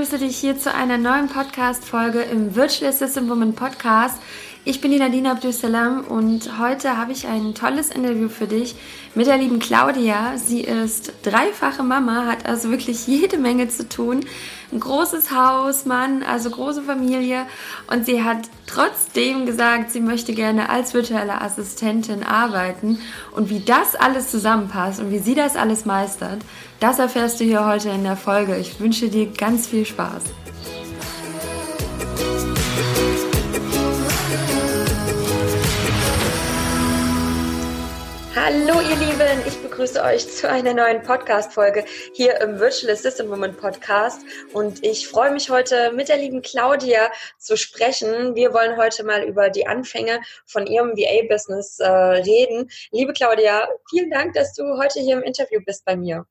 begrüße dich hier zu einer neuen Podcast-Folge im Virtual Assistant Woman Podcast. Ich bin die Nadine Abdussalam und heute habe ich ein tolles Interview für dich mit der lieben Claudia. Sie ist dreifache Mama, hat also wirklich jede Menge zu tun. Ein großes Haus, Mann, also große Familie. Und sie hat trotzdem gesagt, sie möchte gerne als virtuelle Assistentin arbeiten. Und wie das alles zusammenpasst und wie sie das alles meistert, das erfährst du hier heute in der Folge. Ich wünsche dir ganz viel Spaß. Hallo ihr Lieben, ich begrüße euch zu einer neuen Podcast-Folge hier im Virtual Assistant Woman Podcast und ich freue mich heute mit der lieben Claudia zu sprechen. Wir wollen heute mal über die Anfänge von ihrem VA-Business äh, reden. Liebe Claudia, vielen Dank, dass du heute hier im Interview bist bei mir.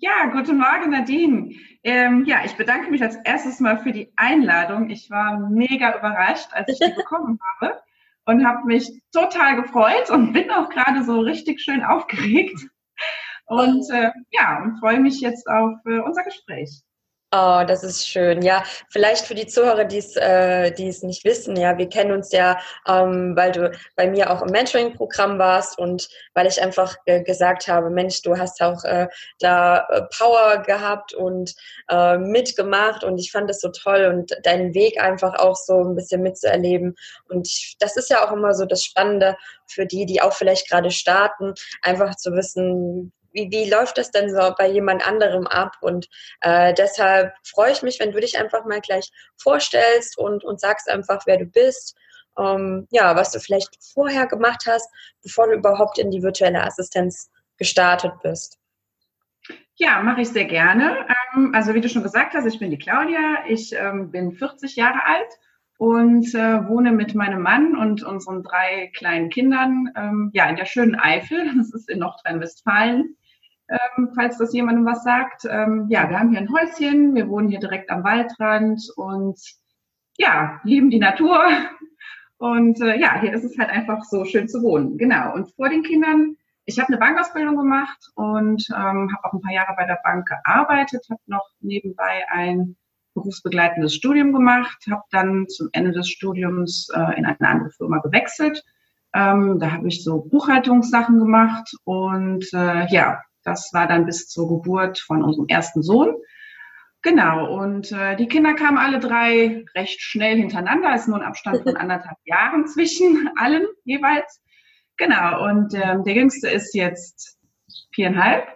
Ja, guten Morgen, Nadine. Ähm, ja, ich bedanke mich als erstes mal für die Einladung. Ich war mega überrascht, als ich die bekommen habe und habe mich total gefreut und bin auch gerade so richtig schön aufgeregt. Und äh, ja, und freue mich jetzt auf äh, unser Gespräch. Oh, das ist schön. Ja, vielleicht für die Zuhörer, die es, äh, es nicht wissen, ja, wir kennen uns ja, ähm, weil du bei mir auch im Mentoring-Programm warst und weil ich einfach äh, gesagt habe, Mensch, du hast auch äh, da äh, Power gehabt und äh, mitgemacht und ich fand das so toll und deinen Weg einfach auch so ein bisschen mitzuerleben. Und ich, das ist ja auch immer so das Spannende für die, die auch vielleicht gerade starten, einfach zu wissen, wie, wie läuft das denn so bei jemand anderem ab? Und äh, deshalb freue ich mich, wenn du dich einfach mal gleich vorstellst und, und sagst einfach, wer du bist. Ähm, ja, was du vielleicht vorher gemacht hast, bevor du überhaupt in die virtuelle Assistenz gestartet bist. Ja, mache ich sehr gerne. Ähm, also wie du schon gesagt hast, ich bin die Claudia, ich ähm, bin 40 Jahre alt und äh, wohne mit meinem Mann und unseren drei kleinen Kindern ähm, ja in der schönen Eifel. Das ist in Nordrhein-Westfalen ähm, falls das jemandem was sagt. Ähm, ja, wir haben hier ein Häuschen, wir wohnen hier direkt am Waldrand und ja, lieben die Natur. Und äh, ja, hier ist es halt einfach so schön zu wohnen. Genau. Und vor den Kindern, ich habe eine Bankausbildung gemacht und ähm, habe auch ein paar Jahre bei der Bank gearbeitet, habe noch nebenbei ein berufsbegleitendes Studium gemacht, habe dann zum Ende des Studiums äh, in eine andere Firma gewechselt. Ähm, da habe ich so Buchhaltungssachen gemacht und äh, ja, das war dann bis zur Geburt von unserem ersten Sohn. Genau, und äh, die Kinder kamen alle drei recht schnell hintereinander. Es ist nur ein Abstand von anderthalb Jahren zwischen allen jeweils. Genau, und ähm, der jüngste ist jetzt viereinhalb.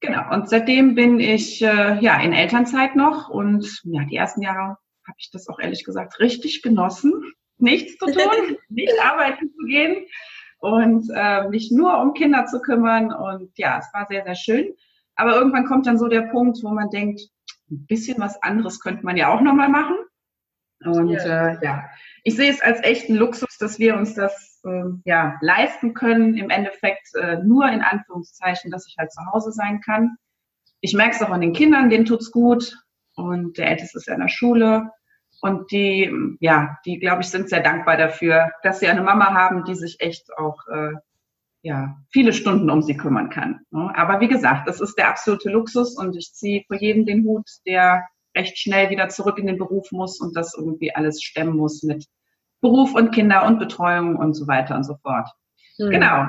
Genau, und seitdem bin ich äh, ja in Elternzeit noch und ja, die ersten Jahre habe ich das auch ehrlich gesagt richtig genossen, nichts zu tun, nicht arbeiten zu gehen und äh, mich nur um Kinder zu kümmern. Und ja, es war sehr, sehr schön. Aber irgendwann kommt dann so der Punkt, wo man denkt, ein bisschen was anderes könnte man ja auch nochmal machen. Und ja. Äh, ja, ich sehe es als echten Luxus, dass wir uns das äh, ja leisten können. Im Endeffekt äh, nur in Anführungszeichen, dass ich halt zu Hause sein kann. Ich merke es auch an den Kindern, denen tut's gut. Und der Älteste ist ja in der Schule. Und die, ja, die, glaube ich, sind sehr dankbar dafür, dass sie eine Mama haben, die sich echt auch äh, ja, viele Stunden um sie kümmern kann. Ne? Aber wie gesagt, das ist der absolute Luxus und ich ziehe vor jedem den Hut, der recht schnell wieder zurück in den Beruf muss und das irgendwie alles stemmen muss mit Beruf und Kinder und Betreuung und so weiter und so fort. Mhm. Genau.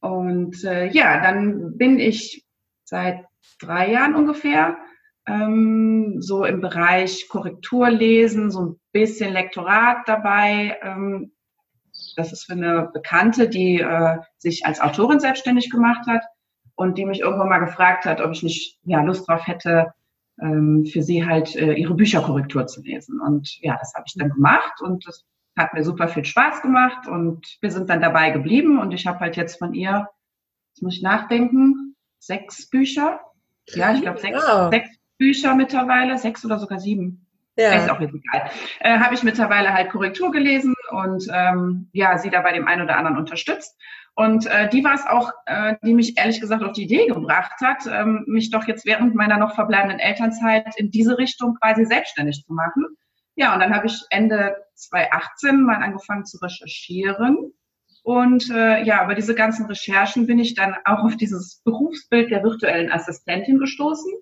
Und äh, ja, dann bin ich seit drei Jahren ungefähr ähm, so im Bereich Korrekturlesen, so ein bisschen Lektorat dabei. Ähm, das ist für eine Bekannte, die äh, sich als Autorin selbstständig gemacht hat und die mich irgendwann mal gefragt hat, ob ich nicht ja, Lust drauf hätte, ähm, für sie halt äh, ihre Bücherkorrektur zu lesen. Und ja, das habe ich dann gemacht und das hat mir super viel Spaß gemacht und wir sind dann dabei geblieben und ich habe halt jetzt von ihr, jetzt muss ich nachdenken, sechs Bücher. Ja, ich glaube sechs, wow. sechs Bücher mittlerweile, sechs oder sogar sieben. Ja. Ist auch jetzt egal. Äh, Habe ich mittlerweile halt Korrektur gelesen und ähm, ja, sie da bei dem einen oder anderen unterstützt. Und äh, die war es auch, äh, die mich ehrlich gesagt auf die Idee gebracht hat, ähm, mich doch jetzt während meiner noch verbleibenden Elternzeit in diese Richtung quasi selbstständig zu machen. Ja, und dann habe ich Ende 2018 mal angefangen zu recherchieren. Und äh, ja, über diese ganzen Recherchen bin ich dann auch auf dieses Berufsbild der virtuellen Assistentin gestoßen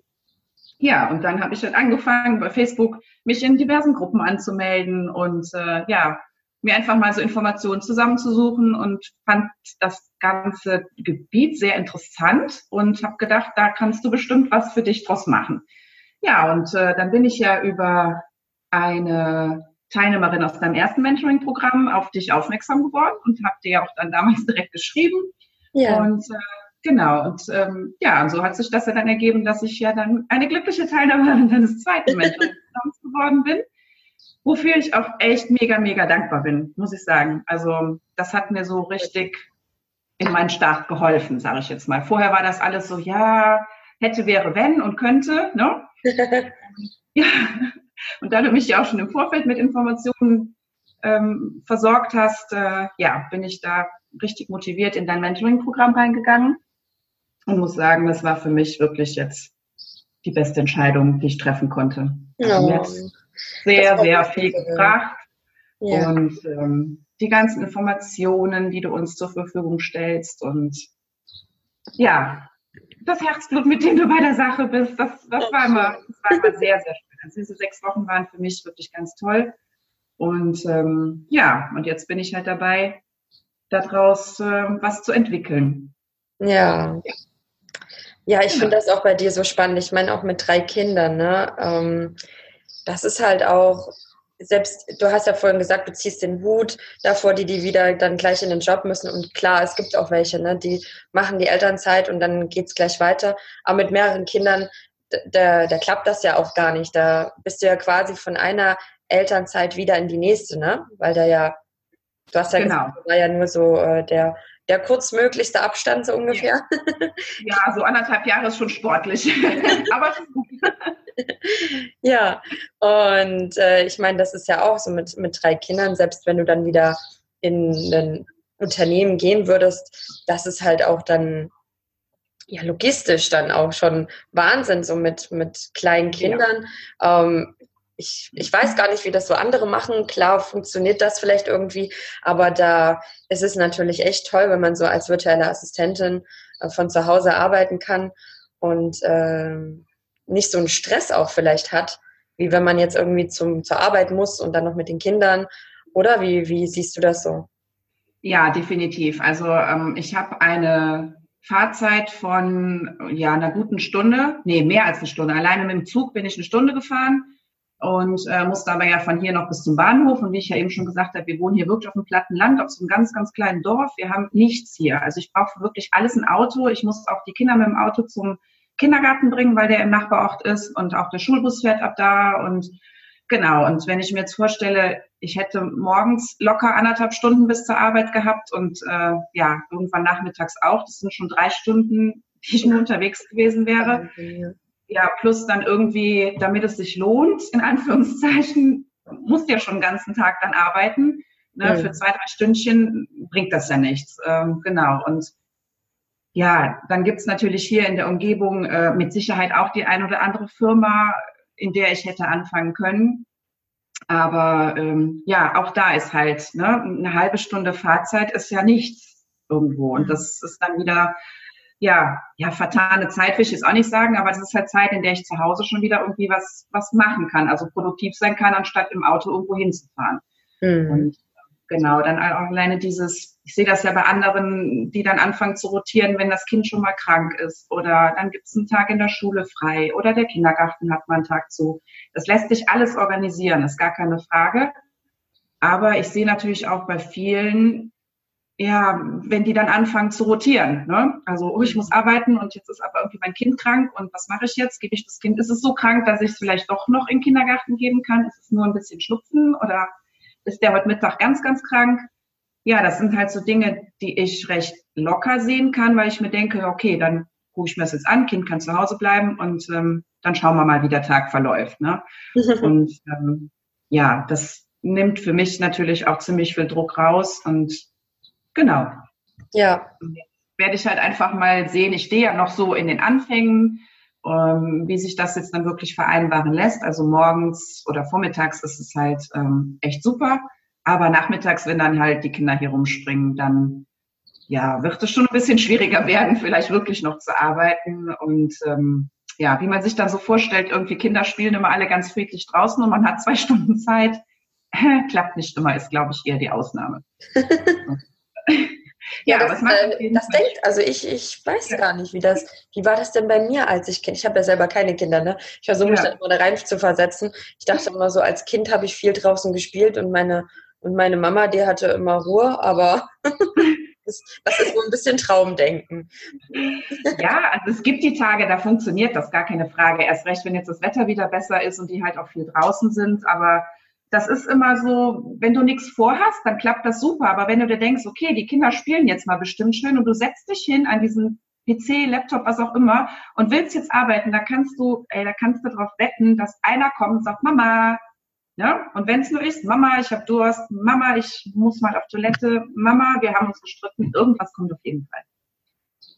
ja, und dann habe ich halt angefangen, bei Facebook mich in diversen Gruppen anzumelden und äh, ja, mir einfach mal so Informationen zusammenzusuchen und fand das ganze Gebiet sehr interessant und habe gedacht, da kannst du bestimmt was für dich draus machen. Ja, und äh, dann bin ich ja über eine Teilnehmerin aus deinem ersten Mentoring-Programm auf dich aufmerksam geworden und habe dir ja auch dann damals direkt geschrieben. Ja. Und äh, Genau, und ähm, ja, und so hat sich das ja dann ergeben, dass ich ja dann eine glückliche Teilnehmerin deines zweiten Mentorings geworden bin, wofür ich auch echt mega, mega dankbar bin, muss ich sagen. Also das hat mir so richtig in meinen Start geholfen, sage ich jetzt mal. Vorher war das alles so, ja, hätte, wäre, wenn und könnte, ne? ja, und da du mich ja auch schon im Vorfeld mit Informationen ähm, versorgt hast, äh, ja, bin ich da richtig motiviert in dein Mentoring-Programm reingegangen und muss sagen, das war für mich wirklich jetzt die beste Entscheidung, die ich treffen konnte. Also oh. sehr, sehr viel gebracht. Ja. Und ähm, die ganzen Informationen, die du uns zur Verfügung stellst und ja, das Herzblut, mit dem du bei der Sache bist, das, das, war, immer, das war immer sehr, sehr schön. Also diese sechs Wochen waren für mich wirklich ganz toll. Und ähm, ja, und jetzt bin ich halt dabei, daraus äh, was zu entwickeln. Ja. ja. Ja, ich finde das auch bei dir so spannend. Ich meine auch mit drei Kindern, ne? Ähm, das ist halt auch, selbst, du hast ja vorhin gesagt, du ziehst den Hut davor, die, die wieder dann gleich in den Job müssen. Und klar, es gibt auch welche, ne? Die machen die Elternzeit und dann geht's gleich weiter. Aber mit mehreren Kindern, da, da klappt das ja auch gar nicht. Da bist du ja quasi von einer Elternzeit wieder in die nächste, ne? Weil da ja, du hast ja genau. gesagt, war ja nur so äh, der der kurzmöglichste Abstand so ungefähr. Ja, ja so anderthalb Jahre ist schon sportlich, aber gut. Ja, und äh, ich meine, das ist ja auch so mit, mit drei Kindern, selbst wenn du dann wieder in ein Unternehmen gehen würdest, das ist halt auch dann ja logistisch dann auch schon Wahnsinn, so mit, mit kleinen Kindern. Ja. Ähm, ich, ich weiß gar nicht, wie das so andere machen. Klar funktioniert das vielleicht irgendwie, aber da ist es natürlich echt toll, wenn man so als virtuelle Assistentin äh, von zu Hause arbeiten kann und äh, nicht so einen Stress auch vielleicht hat, wie wenn man jetzt irgendwie zum, zur Arbeit muss und dann noch mit den Kindern. Oder wie, wie siehst du das so? Ja, definitiv. Also ähm, ich habe eine Fahrzeit von ja einer guten Stunde, nee, mehr als eine Stunde. Alleine mit dem Zug bin ich eine Stunde gefahren und äh, musste aber ja von hier noch bis zum Bahnhof. Und wie ich ja eben schon gesagt habe, wir wohnen hier wirklich auf dem platten Land, auf so einem ganz, ganz kleinen Dorf. Wir haben nichts hier. Also ich brauche wirklich alles ein Auto. Ich muss auch die Kinder mit dem Auto zum Kindergarten bringen, weil der im Nachbarort ist und auch der Schulbus fährt ab da und genau. Und wenn ich mir jetzt vorstelle, ich hätte morgens locker anderthalb Stunden bis zur Arbeit gehabt und äh, ja, irgendwann nachmittags auch. Das sind schon drei Stunden, die ich nur unterwegs gewesen wäre ja, plus dann irgendwie, damit es sich lohnt, in Anführungszeichen, musst ja schon den ganzen Tag dann arbeiten. Ne? Mhm. Für zwei, drei Stündchen bringt das ja nichts. Ähm, genau. Und ja, dann gibt's natürlich hier in der Umgebung äh, mit Sicherheit auch die ein oder andere Firma, in der ich hätte anfangen können. Aber ähm, ja, auch da ist halt ne, eine halbe Stunde Fahrzeit ist ja nichts irgendwo. Und das ist dann wieder ja, ja, vertane Zeit will ich jetzt auch nicht sagen, aber es ist halt Zeit, in der ich zu Hause schon wieder irgendwie was, was machen kann, also produktiv sein kann, anstatt im Auto irgendwo hinzufahren. Mhm. Und genau, dann auch alleine dieses, ich sehe das ja bei anderen, die dann anfangen zu rotieren, wenn das Kind schon mal krank ist oder dann gibt es einen Tag in der Schule frei oder der Kindergarten hat mal einen Tag zu. Das lässt sich alles organisieren, ist gar keine Frage. Aber ich sehe natürlich auch bei vielen, ja, wenn die dann anfangen zu rotieren. Ne? Also, oh, ich muss arbeiten und jetzt ist aber irgendwie mein Kind krank und was mache ich jetzt? Gebe ich das Kind? Ist es so krank, dass ich es vielleicht doch noch in den Kindergarten geben kann? Ist es nur ein bisschen Schnupfen oder ist der heute Mittag ganz, ganz krank? Ja, das sind halt so Dinge, die ich recht locker sehen kann, weil ich mir denke, okay, dann gucke ich mir das jetzt an, Kind kann zu Hause bleiben und ähm, dann schauen wir mal, wie der Tag verläuft. Ne? und ähm, ja, das nimmt für mich natürlich auch ziemlich viel Druck raus und Genau. Ja. Werde ich halt einfach mal sehen, ich stehe ja noch so in den Anfängen, ähm, wie sich das jetzt dann wirklich vereinbaren lässt. Also morgens oder vormittags ist es halt ähm, echt super. Aber nachmittags, wenn dann halt die Kinder hier rumspringen, dann ja, wird es schon ein bisschen schwieriger werden, vielleicht wirklich noch zu arbeiten. Und ähm, ja, wie man sich dann so vorstellt, irgendwie Kinder spielen immer alle ganz friedlich draußen und man hat zwei Stunden Zeit. Klappt nicht immer, ist, glaube ich, eher die Ausnahme. Ja, ja, das, äh, das denkt, also ich, ich weiß ja. gar nicht, wie das, wie war das denn bei mir als ich Kind? Ich habe ja selber keine Kinder, ne? Ich versuche mich ja. dann immer da rein zu versetzen. Ich dachte immer so, als Kind habe ich viel draußen gespielt und meine, und meine Mama, die hatte immer Ruhe, aber Das, das ist so ein bisschen Traumdenken. Ja, also es gibt die Tage, da funktioniert das, gar keine Frage. Erst recht, wenn jetzt das Wetter wieder besser ist und die halt auch viel draußen sind. Aber das ist immer so, wenn du nichts vorhast, dann klappt das super. Aber wenn du dir denkst, okay, die Kinder spielen jetzt mal bestimmt schön und du setzt dich hin an diesen PC, Laptop, was auch immer und willst jetzt arbeiten, da kannst du, ey, da kannst du darauf wetten, dass einer kommt und sagt, Mama, ja? Und wenn es nur ist, Mama, ich habe Durst, Mama, ich muss mal auf Toilette, Mama, wir haben uns gestritten, irgendwas kommt auf jeden Fall.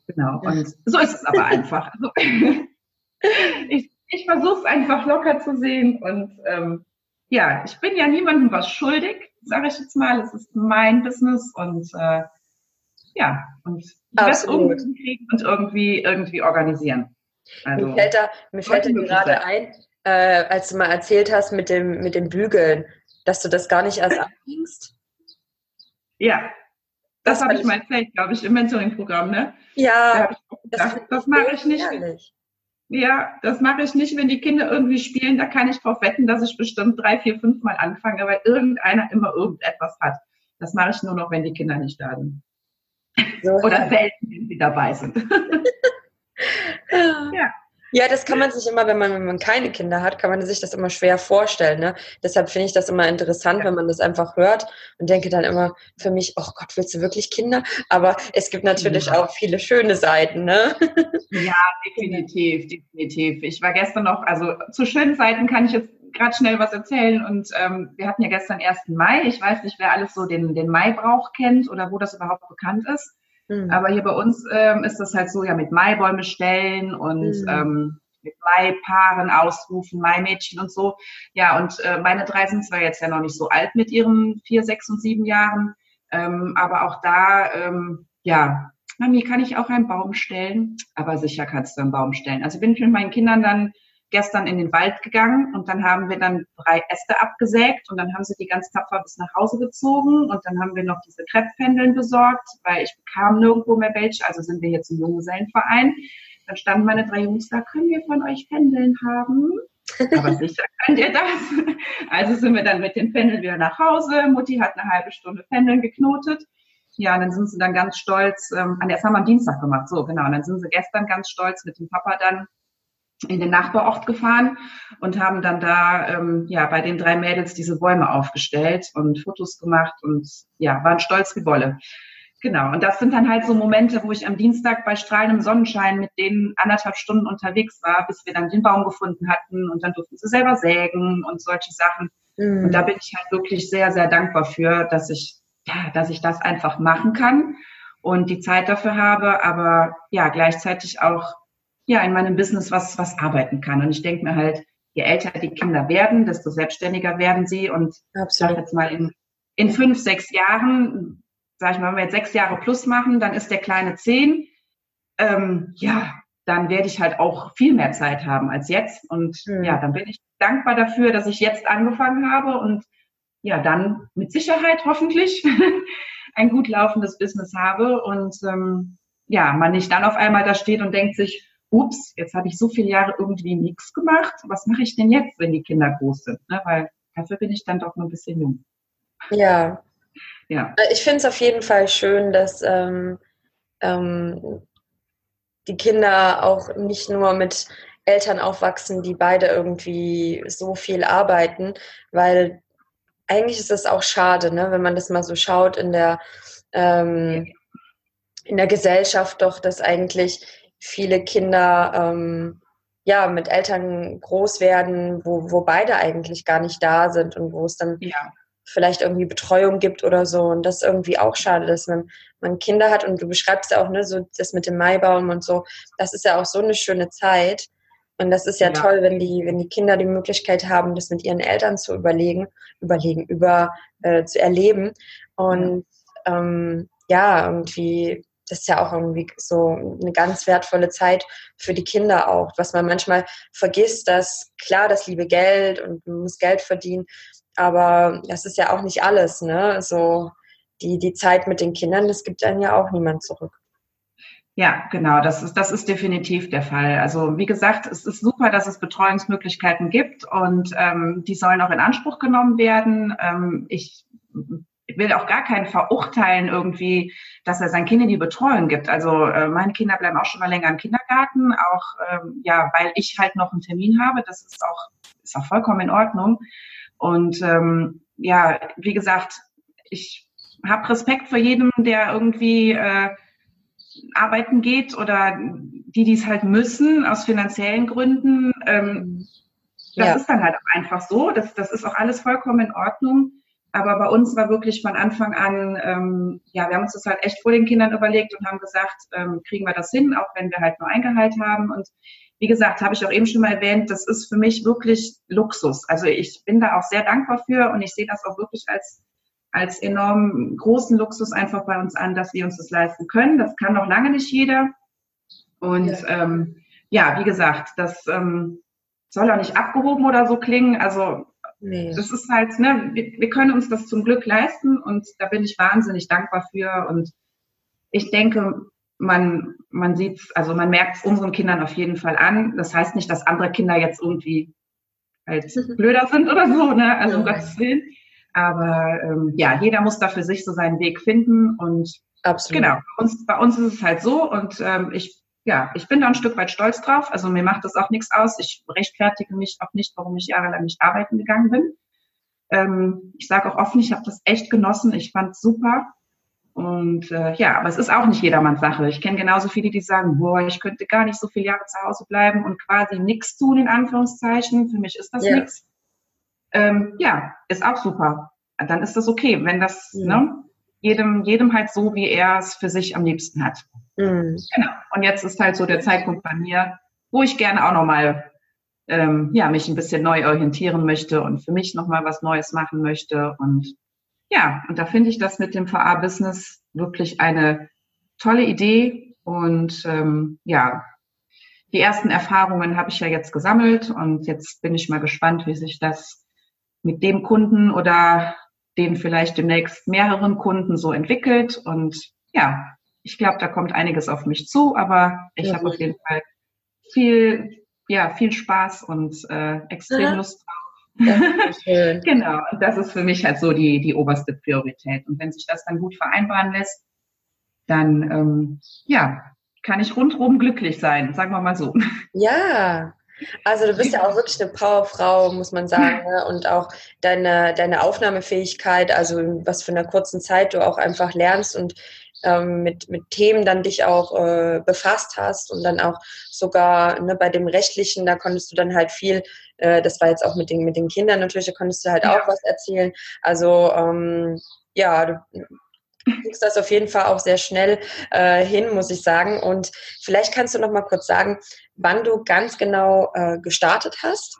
Genau. Und so ist es aber einfach. Also, ich ich versuche es einfach locker zu sehen und ähm, ja, ich bin ja niemandem was schuldig, sage ich jetzt mal. Es ist mein Business und äh, ja, und ich werde es irgendwie kriegen und irgendwie, irgendwie organisieren. Also, mir fällt da, mir fällt da gerade ein, äh, als du mal erzählt hast mit dem, mit dem Bügeln, dass du das gar nicht erst anfängst? Ja, das, das habe ich mal erzählt, glaube ich, im Mentoring-Programm, ne? Ja, da das, das mache ich nicht. Ehrlich. Ja, das mache ich nicht, wenn die Kinder irgendwie spielen. Da kann ich drauf wetten, dass ich bestimmt drei, vier, fünf Mal anfange, weil irgendeiner immer irgendetwas hat. Das mache ich nur noch, wenn die Kinder nicht da sind. So. Oder selten, wenn sie dabei sind. ja. Ja, das kann man sich immer, wenn man, wenn man keine Kinder hat, kann man sich das immer schwer vorstellen. Ne? Deshalb finde ich das immer interessant, wenn man das einfach hört und denke dann immer für mich, oh Gott, willst du wirklich Kinder? Aber es gibt natürlich ja. auch viele schöne Seiten. Ne? Ja, definitiv, definitiv. Ich war gestern noch, also zu schönen Seiten kann ich jetzt gerade schnell was erzählen. Und ähm, wir hatten ja gestern 1. Mai. Ich weiß nicht, wer alles so den, den Maibrauch kennt oder wo das überhaupt bekannt ist. Mhm. Aber hier bei uns ähm, ist das halt so, ja, mit Maibäume stellen und mhm. ähm, mit Maipaaren ausrufen, Maimädchen und so. Ja, und äh, meine drei sind zwar jetzt ja noch nicht so alt mit ihren vier, sechs und sieben Jahren, ähm, aber auch da, ähm, ja, Mami, kann ich auch einen Baum stellen? Aber sicher kannst du einen Baum stellen. Also bin ich mit meinen Kindern dann gestern in den Wald gegangen und dann haben wir dann drei Äste abgesägt und dann haben sie die ganz tapfer bis nach Hause gezogen und dann haben wir noch diese Krepppendeln besorgt, weil ich bekam nirgendwo mehr welche, also sind wir jetzt im Junggesellenverein. Dann standen meine drei Jungs da, können wir von euch Pendeln haben? Aber sicher könnt ihr das. Also sind wir dann mit den Pendeln wieder nach Hause. Mutti hat eine halbe Stunde Pendeln geknotet. Ja, und dann sind sie dann ganz stolz, ähm, das haben wir am Dienstag gemacht, so genau. Und dann sind sie gestern ganz stolz mit dem Papa dann in den Nachbarort gefahren und haben dann da ähm, ja bei den drei Mädels diese Bäume aufgestellt und Fotos gemacht und ja waren stolz wie Bolle. Genau. Und das sind dann halt so Momente, wo ich am Dienstag bei strahlendem Sonnenschein mit denen anderthalb Stunden unterwegs war, bis wir dann den Baum gefunden hatten und dann durften sie selber sägen und solche Sachen. Mhm. Und da bin ich halt wirklich sehr, sehr dankbar für, dass ich, ja, dass ich das einfach machen kann und die Zeit dafür habe, aber ja, gleichzeitig auch ja in meinem Business was, was arbeiten kann. Und ich denke mir halt, je älter die Kinder werden, desto selbstständiger werden sie. Und ich sage jetzt mal, in, in fünf, sechs Jahren, sage ich mal, wenn wir jetzt sechs Jahre plus machen, dann ist der kleine zehn. Ähm, ja, dann werde ich halt auch viel mehr Zeit haben als jetzt. Und mhm. ja, dann bin ich dankbar dafür, dass ich jetzt angefangen habe und ja, dann mit Sicherheit hoffentlich ein gut laufendes Business habe und ähm, ja, man nicht dann auf einmal da steht und denkt sich, ups, jetzt habe ich so viele Jahre irgendwie nichts gemacht. Was mache ich denn jetzt, wenn die Kinder groß sind? Ne? Weil dafür bin ich dann doch noch ein bisschen jung. Ja. ja. Äh, ich finde es auf jeden Fall schön, dass ähm, ähm, die Kinder auch nicht nur mit Eltern aufwachsen, die beide irgendwie so viel arbeiten, weil eigentlich ist es auch schade, ne, wenn man das mal so schaut in der, ähm, in der Gesellschaft doch, dass eigentlich viele Kinder ähm, ja mit Eltern groß werden, wo, wo beide eigentlich gar nicht da sind und wo es dann ja. vielleicht irgendwie Betreuung gibt oder so. Und das ist irgendwie auch schade, dass man, man Kinder hat und du beschreibst ja auch ne, so das mit dem Maibaum und so. Das ist ja auch so eine schöne Zeit. Und das ist ja, ja, toll, wenn die, wenn die Kinder die Möglichkeit haben, das mit ihren Eltern zu überlegen, überlegen, über äh, zu erleben. Und ja, ähm, ja irgendwie das ist ja auch irgendwie so eine ganz wertvolle Zeit für die Kinder auch, was man manchmal vergisst, dass klar, das liebe Geld und man muss Geld verdienen, aber das ist ja auch nicht alles, ne? So die, die Zeit mit den Kindern, das gibt dann ja auch niemand zurück. Ja, genau, das ist, das ist definitiv der Fall. Also wie gesagt, es ist super, dass es Betreuungsmöglichkeiten gibt und ähm, die sollen auch in Anspruch genommen werden. Ähm, ich will auch gar keinen verurteilen irgendwie, dass er sein Kind in die Betreuung gibt. Also äh, meine Kinder bleiben auch schon mal länger im Kindergarten, auch ähm, ja, weil ich halt noch einen Termin habe. Das ist auch ist auch vollkommen in Ordnung. Und ähm, ja, wie gesagt, ich habe Respekt vor jedem, der irgendwie äh, arbeiten geht oder die, die es halt müssen aus finanziellen Gründen. Ähm, das ja. ist dann halt auch einfach so. Das, das ist auch alles vollkommen in Ordnung. Aber bei uns war wirklich von Anfang an, ähm, ja, wir haben uns das halt echt vor den Kindern überlegt und haben gesagt, ähm, kriegen wir das hin, auch wenn wir halt nur Eingehalt haben. Und wie gesagt, habe ich auch eben schon mal erwähnt, das ist für mich wirklich Luxus. Also ich bin da auch sehr dankbar für und ich sehe das auch wirklich als als enorm großen Luxus einfach bei uns an, dass wir uns das leisten können. Das kann noch lange nicht jeder. Und ja, ähm, ja wie gesagt, das ähm, soll auch nicht abgehoben oder so klingen. Also nee. das ist halt, ne, wir, wir können uns das zum Glück leisten und da bin ich wahnsinnig dankbar für. Und ich denke, man, man sieht also man merkt es unseren Kindern auf jeden Fall an. Das heißt nicht, dass andere Kinder jetzt irgendwie halt blöder sind oder so, ne? Also um Gottes Willen. Aber ähm, ja, jeder muss da für sich so seinen Weg finden und Absolut. genau, bei uns, bei uns ist es halt so und ähm, ich ja, ich bin da ein Stück weit stolz drauf. Also mir macht das auch nichts aus. Ich rechtfertige mich auch nicht, warum ich jahrelang nicht arbeiten gegangen bin. Ähm, ich sage auch offen, ich habe das echt genossen. Ich fand super. Und äh, ja, aber es ist auch nicht jedermanns Sache. Ich kenne genauso viele, die sagen, boah, ich könnte gar nicht so viele Jahre zu Hause bleiben und quasi nichts tun, in Anführungszeichen. Für mich ist das ja. nichts ähm, ja, ist auch super. Dann ist das okay, wenn das mhm. ne, jedem, jedem halt so, wie er es für sich am liebsten hat. Mhm. Genau. Und jetzt ist halt so der Zeitpunkt bei mir, wo ich gerne auch nochmal ähm, ja, mich ein bisschen neu orientieren möchte und für mich nochmal was Neues machen möchte. Und ja, und da finde ich das mit dem VA-Business wirklich eine tolle Idee. Und ähm, ja, die ersten Erfahrungen habe ich ja jetzt gesammelt und jetzt bin ich mal gespannt, wie sich das mit dem Kunden oder den vielleicht demnächst mehreren Kunden so entwickelt. Und ja, ich glaube, da kommt einiges auf mich zu, aber ich ja, habe auf jeden Fall viel, ja, viel Spaß und äh, extrem Aha. Lust drauf. genau, und das ist für mich halt so die, die oberste Priorität. Und wenn sich das dann gut vereinbaren lässt, dann ähm, ja, kann ich rundherum glücklich sein, sagen wir mal so. Ja, also du bist ja auch wirklich eine Powerfrau, muss man sagen. Ne? Und auch deine, deine Aufnahmefähigkeit, also was für eine kurzen Zeit du auch einfach lernst und ähm, mit, mit Themen dann dich auch äh, befasst hast und dann auch sogar ne, bei dem Rechtlichen, da konntest du dann halt viel, äh, das war jetzt auch mit den, mit den Kindern natürlich, da konntest du halt ja. auch was erzählen. Also ähm, ja, du kriegst das auf jeden Fall auch sehr schnell äh, hin, muss ich sagen. Und vielleicht kannst du noch mal kurz sagen, wann du ganz genau äh, gestartet hast.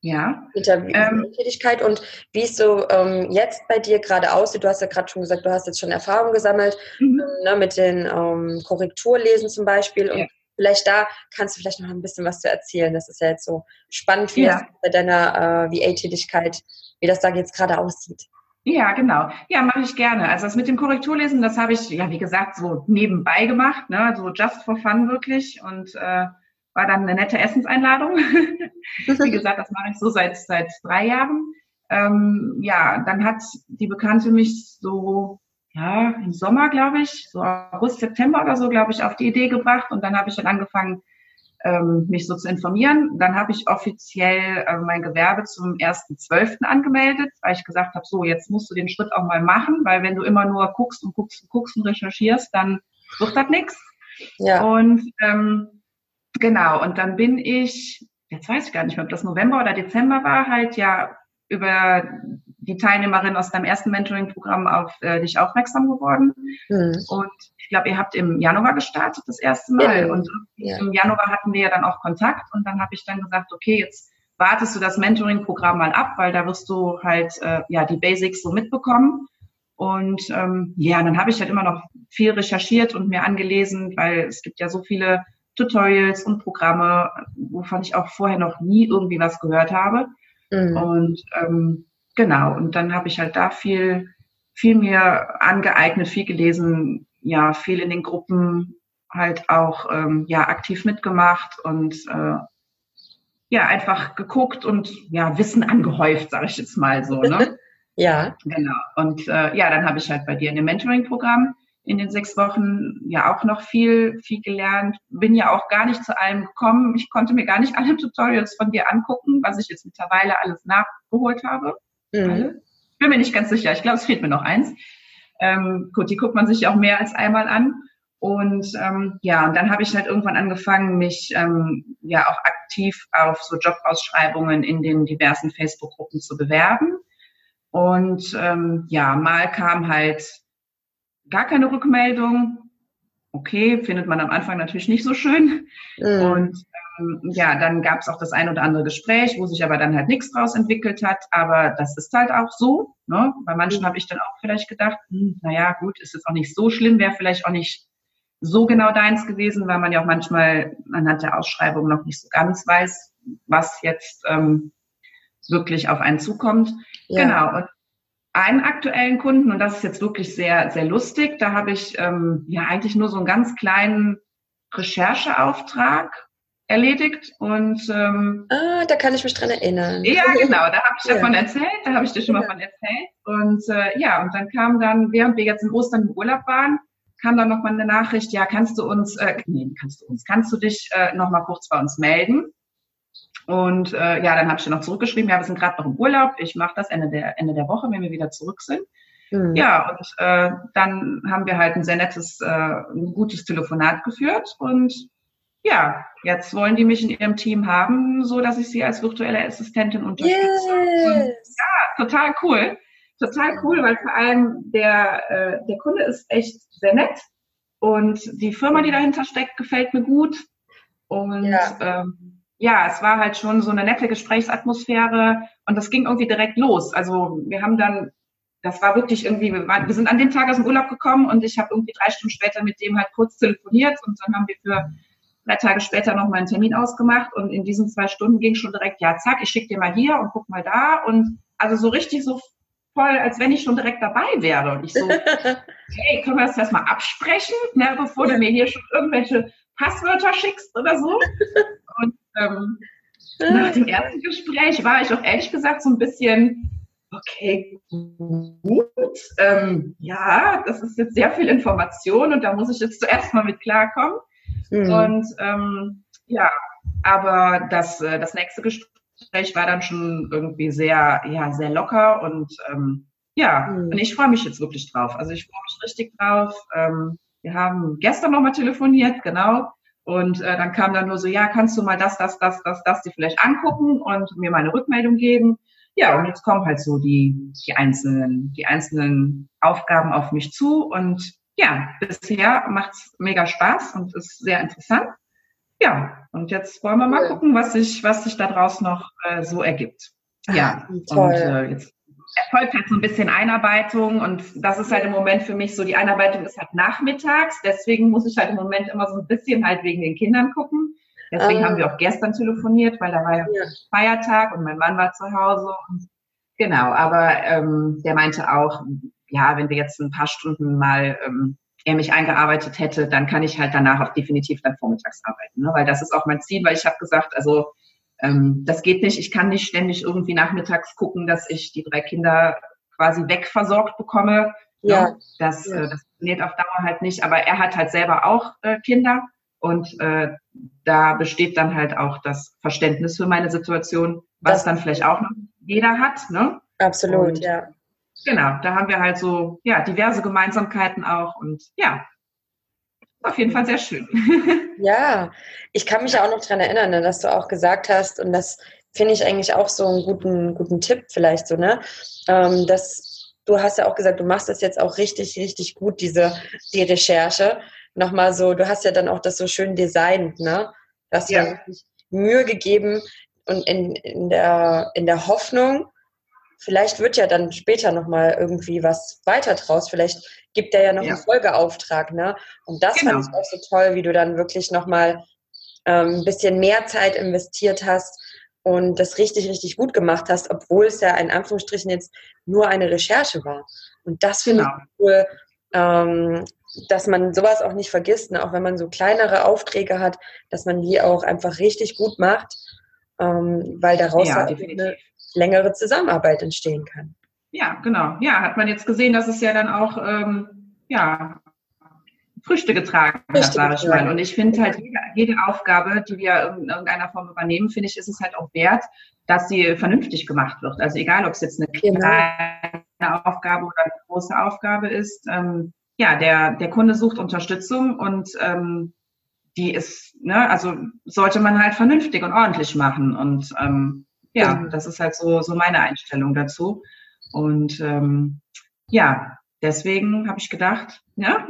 Ja. Mit der ähm, Tätigkeit und wie es so ähm, jetzt bei dir gerade aussieht. Du hast ja gerade schon gesagt, du hast jetzt schon Erfahrung gesammelt mhm. ne, mit den ähm, Korrekturlesen zum Beispiel. Und ja. vielleicht da kannst du vielleicht noch ein bisschen was zu erzählen. Das ist ja jetzt so spannend, wie ja. das bei deiner äh, VA-Tätigkeit, wie das da jetzt gerade aussieht. Ja, genau. Ja, mache ich gerne. Also das mit dem Korrekturlesen, das habe ich, ja, wie gesagt, so nebenbei gemacht, ne? so just for fun wirklich und äh, war dann eine nette Essenseinladung. wie gesagt, das mache ich so seit seit drei Jahren. Ähm, ja, dann hat die Bekannte mich so ja im Sommer, glaube ich, so August, September oder so, glaube ich, auf die Idee gebracht und dann habe ich dann angefangen ähm, mich so zu informieren. Dann habe ich offiziell äh, mein Gewerbe zum 1.12. angemeldet, weil ich gesagt habe, so, jetzt musst du den Schritt auch mal machen, weil wenn du immer nur guckst und guckst und guckst und recherchierst, dann wird das nichts. Ja. Und ähm, genau, und dann bin ich, jetzt weiß ich gar nicht mehr, ob das November oder Dezember war, halt ja über die Teilnehmerin aus deinem ersten Mentoring-Programm auf äh, dich aufmerksam geworden. Mhm. Und ich glaube, ihr habt im Januar gestartet das erste Mal. Ja. Und ja. im Januar hatten wir ja dann auch Kontakt. Und dann habe ich dann gesagt, okay, jetzt wartest du das Mentoring-Programm mal ab, weil da wirst du halt äh, ja die Basics so mitbekommen. Und ähm, ja, dann habe ich halt immer noch viel recherchiert und mir angelesen, weil es gibt ja so viele Tutorials und Programme, wovon ich auch vorher noch nie irgendwie was gehört habe. Mhm. Und ähm, genau, und dann habe ich halt da viel, viel mir angeeignet, viel gelesen, ja, viel in den Gruppen halt auch ähm, ja aktiv mitgemacht und äh, ja einfach geguckt und ja Wissen angehäuft, sage ich jetzt mal so. Ne? ja. Genau. Und äh, ja, dann habe ich halt bei dir in dem Mentoring-Programm in den sechs Wochen ja auch noch viel, viel gelernt. Bin ja auch gar nicht zu allem gekommen. Ich konnte mir gar nicht alle Tutorials von dir angucken, was ich jetzt mittlerweile alles nachgeholt habe. Mhm. Bin mir nicht ganz sicher. Ich glaube, es fehlt mir noch eins. Ähm, gut, die guckt man sich auch mehr als einmal an. Und ähm, ja, und dann habe ich halt irgendwann angefangen, mich ähm, ja auch aktiv auf so Jobausschreibungen in den diversen Facebook-Gruppen zu bewerben. Und ähm, ja, mal kam halt gar keine Rückmeldung. Okay, findet man am Anfang natürlich nicht so schön. Mhm. Und ähm, ja, dann gab es auch das ein oder andere Gespräch, wo sich aber dann halt nichts draus entwickelt hat. Aber das ist halt auch so. Ne? Bei manchen mhm. habe ich dann auch vielleicht gedacht, hm, naja, gut, ist jetzt auch nicht so schlimm, wäre vielleicht auch nicht so genau deins gewesen, weil man ja auch manchmal anhand der Ausschreibung noch nicht so ganz weiß, was jetzt ähm, wirklich auf einen zukommt. Ja. Genau. Und einen aktuellen Kunden, und das ist jetzt wirklich sehr, sehr lustig, da habe ich ähm, ja eigentlich nur so einen ganz kleinen Rechercheauftrag erledigt und ähm, ah, da kann ich mich dran erinnern. Ja, genau, da habe ich ja. davon erzählt, da habe ich dir schon mal ja. von erzählt und äh, ja, und dann kam dann, während wir jetzt in Ostern im Urlaub waren, kam dann nochmal eine Nachricht, ja, kannst du uns, äh, nee, kannst du uns, kannst du dich äh, nochmal kurz bei uns melden? Und äh, ja, dann habe ich dann noch zurückgeschrieben, ja, wir sind gerade noch im Urlaub, ich mache das Ende der, Ende der Woche, wenn wir wieder zurück sind. Mhm. Ja, und äh, dann haben wir halt ein sehr nettes, äh, ein gutes Telefonat geführt und ja, jetzt wollen die mich in ihrem Team haben, so dass ich sie als virtuelle Assistentin unterstütze. Yes. ja, total cool. Total cool, weil vor allem der, äh, der Kunde ist echt sehr nett und die Firma, die dahinter steckt, gefällt mir gut. Und ja. ähm, ja, es war halt schon so eine nette Gesprächsatmosphäre und das ging irgendwie direkt los. Also wir haben dann, das war wirklich irgendwie, wir, waren, wir sind an dem Tag aus dem Urlaub gekommen und ich habe irgendwie drei Stunden später mit dem halt kurz telefoniert und dann haben wir für drei Tage später noch mal einen Termin ausgemacht und in diesen zwei Stunden ging schon direkt, ja, zack, ich schicke dir mal hier und guck mal da und also so richtig so voll, als wenn ich schon direkt dabei wäre. Und ich so, hey, können wir das erstmal absprechen, ne, bevor du mir hier schon irgendwelche Passwörter schickst oder so. Und ähm, nach dem ersten Gespräch war ich auch ehrlich gesagt so ein bisschen, okay, gut, ähm, ja, das ist jetzt sehr viel Information und da muss ich jetzt zuerst mal mit klarkommen. Mhm. Und ähm, ja, aber das, äh, das nächste Gespräch war dann schon irgendwie sehr, ja, sehr locker und ähm, ja, mhm. und ich freue mich jetzt wirklich drauf. Also ich freue mich richtig drauf. Ähm, wir haben gestern nochmal telefoniert, genau. Und äh, dann kam dann nur so, ja, kannst du mal das, das, das, das, das dir vielleicht angucken und mir mal eine Rückmeldung geben. Ja, und jetzt kommen halt so die, die einzelnen, die einzelnen Aufgaben auf mich zu und ja, bisher macht's mega Spaß und ist sehr interessant. Ja, und jetzt wollen wir mal gucken, was sich, was sich daraus noch äh, so ergibt. Ja, Ach, toll. und äh, jetzt erfolgt halt so ein bisschen Einarbeitung und das ist halt im Moment für mich so, die Einarbeitung ist halt nachmittags, deswegen muss ich halt im Moment immer so ein bisschen halt wegen den Kindern gucken. Deswegen ah. haben wir auch gestern telefoniert, weil da war ja, ja. Feiertag und mein Mann war zu Hause. Und, genau, aber ähm, der meinte auch, ja, wenn wir jetzt ein paar Stunden mal ähm, er mich eingearbeitet hätte, dann kann ich halt danach auch definitiv dann vormittags arbeiten, ne? weil das ist auch mein Ziel, weil ich habe gesagt, also ähm, das geht nicht, ich kann nicht ständig irgendwie nachmittags gucken, dass ich die drei Kinder quasi wegversorgt bekomme. Ne? Ja. Das, ja. Äh, das funktioniert auf Dauer halt nicht, aber er hat halt selber auch äh, Kinder und äh, da besteht dann halt auch das Verständnis für meine Situation, was das dann vielleicht auch noch jeder hat. Ne? Absolut, und, ja Genau, da haben wir halt so ja diverse Gemeinsamkeiten auch und ja, auf jeden Fall sehr schön. Ja, ich kann mich auch noch daran erinnern, ne, dass du auch gesagt hast, und das finde ich eigentlich auch so einen guten, guten Tipp vielleicht so, ne? Ähm, dass du hast ja auch gesagt, du machst das jetzt auch richtig, richtig gut, diese, die Recherche. Nochmal so, du hast ja dann auch das so schön designt, ne? Du hast ja. Mühe gegeben und in, in, der, in der Hoffnung, vielleicht wird ja dann später nochmal irgendwie was weiter draus. Vielleicht gibt er ja noch ja. einen Folgeauftrag, ne? Und das genau. fand ich auch so toll, wie du dann wirklich nochmal ähm, ein bisschen mehr Zeit investiert hast und das richtig, richtig gut gemacht hast, obwohl es ja in Anführungsstrichen jetzt nur eine Recherche war. Und das finde genau. ich cool, ähm, dass man sowas auch nicht vergisst, ne? auch wenn man so kleinere Aufträge hat, dass man die auch einfach richtig gut macht, ähm, weil daraus ja, halt eine längere Zusammenarbeit entstehen kann. Ja, genau. Ja, hat man jetzt gesehen, dass es ja dann auch ähm, ja, Früchte getragen hat, sage ich mal. Und ich finde halt, jede, jede, Aufgabe, die wir in irgendeiner Form übernehmen, finde ich, ist es halt auch wert, dass sie vernünftig gemacht wird. Also egal, ob es jetzt eine genau. kleine Aufgabe oder eine große Aufgabe ist. Ähm, ja, der, der Kunde sucht Unterstützung und ähm, die ist, ne, also sollte man halt vernünftig und ordentlich machen. Und ähm, ja, mhm. das ist halt so, so meine Einstellung dazu. Und ähm, ja, deswegen habe ich gedacht, ja,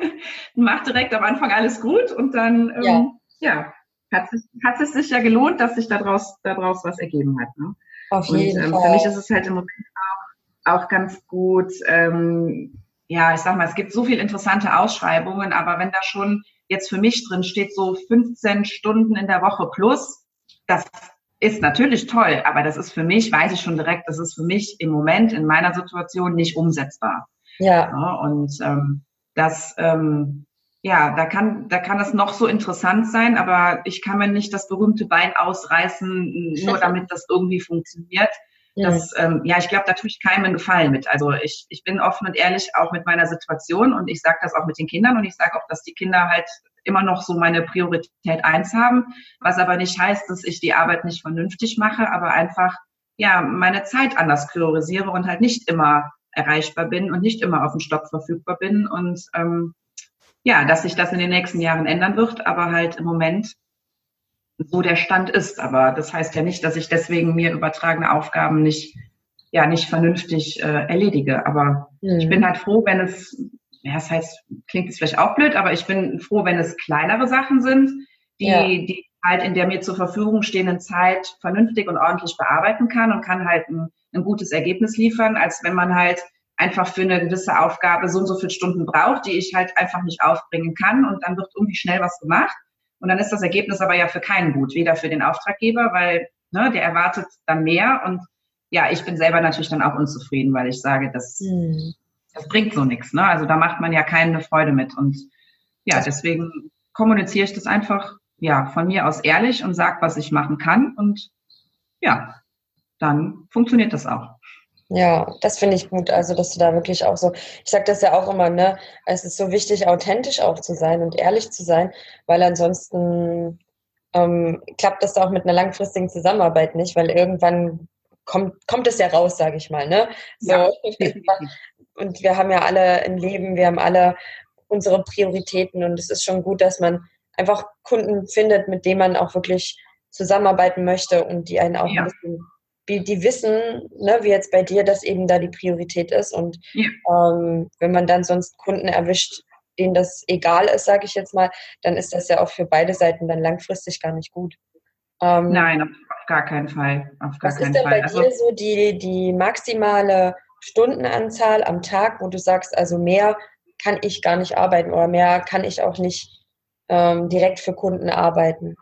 mach direkt am Anfang alles gut und dann, ähm, ja, ja hat, es, hat es sich ja gelohnt, dass sich daraus, daraus was ergeben hat. Ne? Auf jeden und, ähm, Fall. Für mich ist es halt im Moment auch, auch ganz gut, ähm, ja, ich sag mal, es gibt so viele interessante Ausschreibungen, aber wenn da schon jetzt für mich drin steht, so 15 Stunden in der Woche plus, das ist natürlich toll, aber das ist für mich, weiß ich schon direkt, das ist für mich im Moment in meiner Situation nicht umsetzbar. Ja. ja und ähm, das, ähm, ja, da kann, da kann das noch so interessant sein, aber ich kann mir nicht das berühmte Bein ausreißen, nur damit das irgendwie funktioniert. Das, ähm, ja, ich glaube, da tue ich keinem einen Gefallen mit. Also ich, ich bin offen und ehrlich auch mit meiner Situation und ich sage das auch mit den Kindern und ich sage auch, dass die Kinder halt immer noch so meine Priorität eins haben, was aber nicht heißt, dass ich die Arbeit nicht vernünftig mache, aber einfach ja meine Zeit anders priorisiere und halt nicht immer erreichbar bin und nicht immer auf dem Stopp verfügbar bin und ähm, ja, dass sich das in den nächsten Jahren ändern wird, aber halt im Moment so der Stand ist. Aber das heißt ja nicht, dass ich deswegen mir übertragene Aufgaben nicht, ja, nicht vernünftig äh, erledige. Aber mhm. ich bin halt froh, wenn es, ja, das heißt, klingt es vielleicht auch blöd, aber ich bin froh, wenn es kleinere Sachen sind, die, ja. die halt in der mir zur Verfügung stehenden Zeit vernünftig und ordentlich bearbeiten kann und kann halt ein, ein gutes Ergebnis liefern, als wenn man halt einfach für eine gewisse Aufgabe so und so viele Stunden braucht, die ich halt einfach nicht aufbringen kann und dann wird irgendwie schnell was gemacht und dann ist das Ergebnis aber ja für keinen gut, weder für den Auftraggeber, weil ne, der erwartet dann mehr. Und ja, ich bin selber natürlich dann auch unzufrieden, weil ich sage, das, mhm. Das bringt so nichts. Ne? Also da macht man ja keine Freude mit. Und ja, deswegen kommuniziere ich das einfach ja von mir aus ehrlich und sage, was ich machen kann. Und ja, dann funktioniert das auch. Ja, das finde ich gut. Also, dass du da wirklich auch so, ich sage das ja auch immer, ne, es ist so wichtig, authentisch auch zu sein und ehrlich zu sein, weil ansonsten ähm, klappt das auch mit einer langfristigen Zusammenarbeit nicht, weil irgendwann kommt, kommt es ja raus, sage ich mal, ne? So. Ja, und wir haben ja alle ein Leben, wir haben alle unsere Prioritäten und es ist schon gut, dass man einfach Kunden findet, mit denen man auch wirklich zusammenarbeiten möchte und die einen auch ja. ein bisschen die, wissen, ne, wie jetzt bei dir, dass eben da die Priorität ist. Und ja. ähm, wenn man dann sonst Kunden erwischt, denen das egal ist, sage ich jetzt mal, dann ist das ja auch für beide Seiten dann langfristig gar nicht gut. Ähm, Nein, auf, gar keinen Fall. Auf gar was ist denn Fall. bei also, dir so die, die maximale Stundenanzahl am Tag, wo du sagst, also mehr kann ich gar nicht arbeiten oder mehr kann ich auch nicht ähm, direkt für Kunden arbeiten?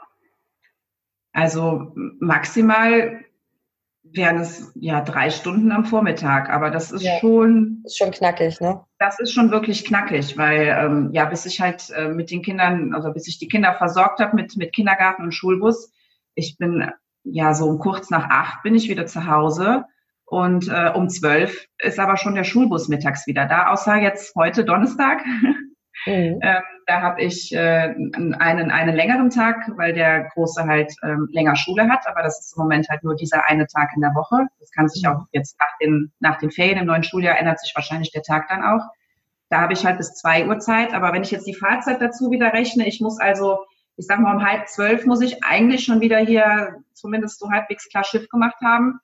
Also maximal wären es ja drei Stunden am Vormittag, aber das ist ja, schon ist schon knackig, ne? Das ist schon wirklich knackig, weil ähm, ja, bis ich halt äh, mit den Kindern, also bis ich die Kinder versorgt habe mit mit Kindergarten und Schulbus, ich bin ja so um kurz nach acht bin ich wieder zu Hause und äh, um zwölf ist aber schon der Schulbus mittags wieder da, außer jetzt heute Donnerstag. Mhm. Ähm, da habe ich äh, einen, einen längeren Tag, weil der Große halt ähm, länger Schule hat, aber das ist im Moment halt nur dieser eine Tag in der Woche. Das kann sich auch jetzt nach den, nach den Ferien im neuen Schuljahr ändert sich wahrscheinlich der Tag dann auch. Da habe ich halt bis zwei Uhr Zeit, aber wenn ich jetzt die Fahrzeit dazu wieder rechne, ich muss also, ich sag mal um halb zwölf muss ich eigentlich schon wieder hier zumindest so halbwegs klar Schiff gemacht haben.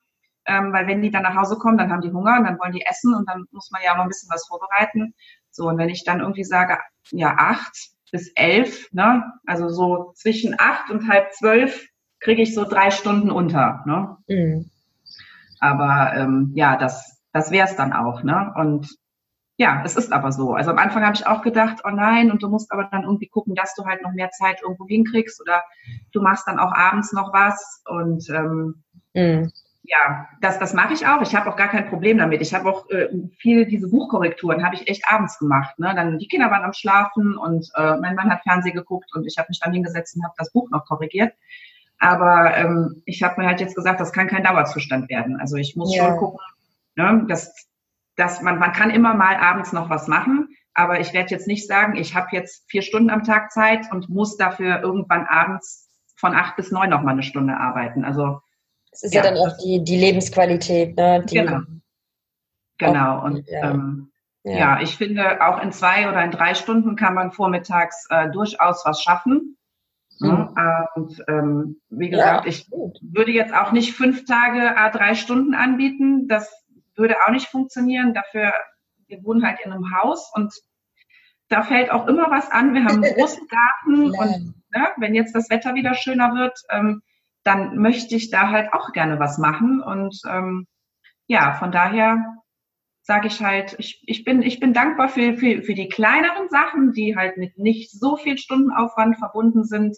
Ähm, weil wenn die dann nach Hause kommen, dann haben die Hunger und dann wollen die essen und dann muss man ja noch ein bisschen was vorbereiten. So, und wenn ich dann irgendwie sage, ja, acht bis elf, ne, also so zwischen acht und halb zwölf kriege ich so drei Stunden unter, ne? Mhm. Aber ähm, ja, das, das wäre es dann auch. Ne? Und ja, es ist aber so. Also am Anfang habe ich auch gedacht, oh nein, und du musst aber dann irgendwie gucken, dass du halt noch mehr Zeit irgendwo hinkriegst oder du machst dann auch abends noch was. Und ähm, mhm. Ja, das, das mache ich auch. Ich habe auch gar kein Problem damit. Ich habe auch äh, viel diese Buchkorrekturen habe ich echt abends gemacht. Ne? Dann die Kinder waren am Schlafen und äh, mein Mann hat Fernsehen geguckt und ich habe mich dann hingesetzt und habe das Buch noch korrigiert. Aber ähm, ich habe mir halt jetzt gesagt, das kann kein Dauerzustand werden. Also ich muss ja. schon gucken, ne, dass dass man, man kann immer mal abends noch was machen, aber ich werde jetzt nicht sagen, ich habe jetzt vier Stunden am Tag Zeit und muss dafür irgendwann abends von acht bis neun noch mal eine Stunde arbeiten. Also es ist ja, ja dann auch die, die Lebensqualität, ne? Die genau. Genau. Und ja. Ähm, ja. ja. ich finde, auch in zwei oder in drei Stunden kann man vormittags äh, durchaus was schaffen. Mhm. Und ähm, wie gesagt, ich würde jetzt auch nicht fünf Tage a drei Stunden anbieten. Das würde auch nicht funktionieren. Dafür, wir wohnen halt in einem Haus und da fällt auch immer was an. Wir haben einen großen Garten und ne, wenn jetzt das Wetter wieder schöner wird, ähm, dann möchte ich da halt auch gerne was machen. Und ähm, ja, von daher sage ich halt, ich, ich, bin, ich bin dankbar für, für, für die kleineren Sachen, die halt mit nicht so viel Stundenaufwand verbunden sind,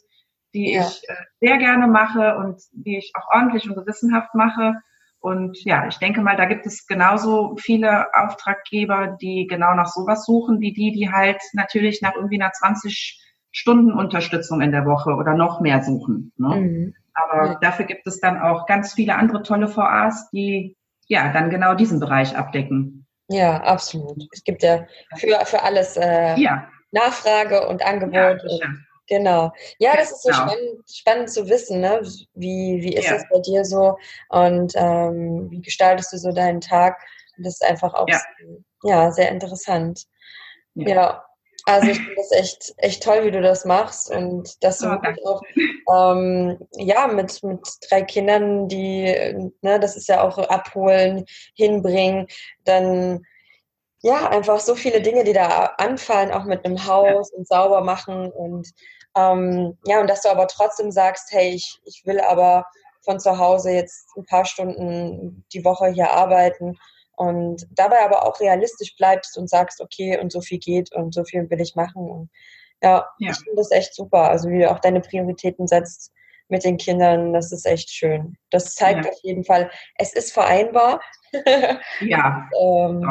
die ja. ich äh, sehr gerne mache und die ich auch ordentlich und gewissenhaft mache. Und ja, ich denke mal, da gibt es genauso viele Auftraggeber, die genau nach sowas suchen, wie die, die halt natürlich nach irgendwie einer 20 Stunden Unterstützung in der Woche oder noch mehr suchen. Ne? Mhm. Aber ja. dafür gibt es dann auch ganz viele andere tolle VAs, die ja dann genau diesen Bereich abdecken. Ja, absolut. Es gibt ja für, für alles äh, ja. Nachfrage und Angebot. Ja, Genau. Ja, das ist so genau. spannend, spannend zu wissen, ne? Wie, wie ist ja. das bei dir so und ähm, wie gestaltest du so deinen Tag? Das ist einfach auch ja, ja sehr interessant. Ja. ja. Also ich finde das echt, echt toll, wie du das machst und dass du oh, auch ähm, ja mit, mit drei Kindern, die, ne, das ist ja auch abholen, hinbringen, dann ja, einfach so viele Dinge, die da anfallen, auch mit einem Haus ja. und sauber machen und ähm, ja, und dass du aber trotzdem sagst, hey, ich, ich will aber von zu Hause jetzt ein paar Stunden die Woche hier arbeiten und dabei aber auch realistisch bleibst und sagst, okay, und so viel geht und so viel will ich machen. Und ja, ja. ich finde das echt super. Also wie du auch deine Prioritäten setzt mit den Kindern, das ist echt schön. Das zeigt ja. auf jeden Fall, es ist vereinbar. Ja. ähm,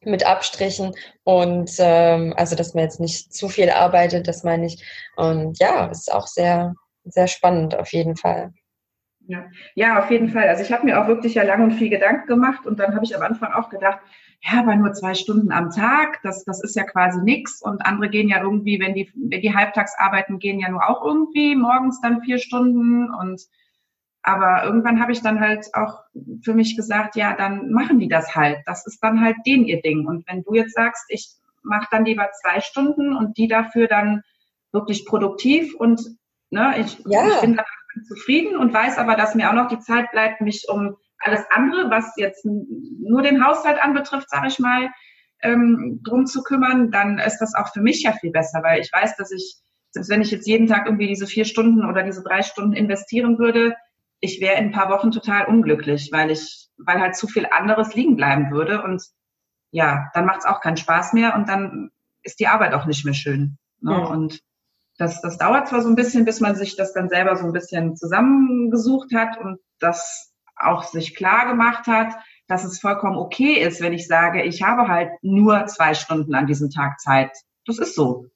mit Abstrichen und ähm, also dass man jetzt nicht zu viel arbeitet, das meine ich. Und ja, ist auch sehr, sehr spannend auf jeden Fall. Ja, ja auf jeden Fall. Also ich habe mir auch wirklich ja lang und viel Gedanken gemacht und dann habe ich am Anfang auch gedacht, ja, aber nur zwei Stunden am Tag, das, das ist ja quasi nichts. Und andere gehen ja irgendwie, wenn die, wenn die halbtags arbeiten, gehen ja nur auch irgendwie morgens dann vier Stunden und aber irgendwann habe ich dann halt auch für mich gesagt, ja, dann machen die das halt. Das ist dann halt denen ihr Ding. Und wenn du jetzt sagst, ich mache dann lieber zwei Stunden und die dafür dann wirklich produktiv und ne, ich, ja. ich bin dann zufrieden und weiß aber, dass mir auch noch die Zeit bleibt, mich um alles andere, was jetzt nur den Haushalt anbetrifft, sage ich mal, ähm, drum zu kümmern, dann ist das auch für mich ja viel besser, weil ich weiß, dass ich, selbst wenn ich jetzt jeden Tag irgendwie diese vier Stunden oder diese drei Stunden investieren würde, ich wäre in ein paar Wochen total unglücklich, weil ich, weil halt zu viel anderes liegen bleiben würde und ja, dann macht es auch keinen Spaß mehr und dann ist die Arbeit auch nicht mehr schön. Ne? Ja. Und das, das dauert zwar so ein bisschen, bis man sich das dann selber so ein bisschen zusammengesucht hat und das auch sich klar gemacht hat, dass es vollkommen okay ist, wenn ich sage, ich habe halt nur zwei Stunden an diesem Tag Zeit. Das ist so.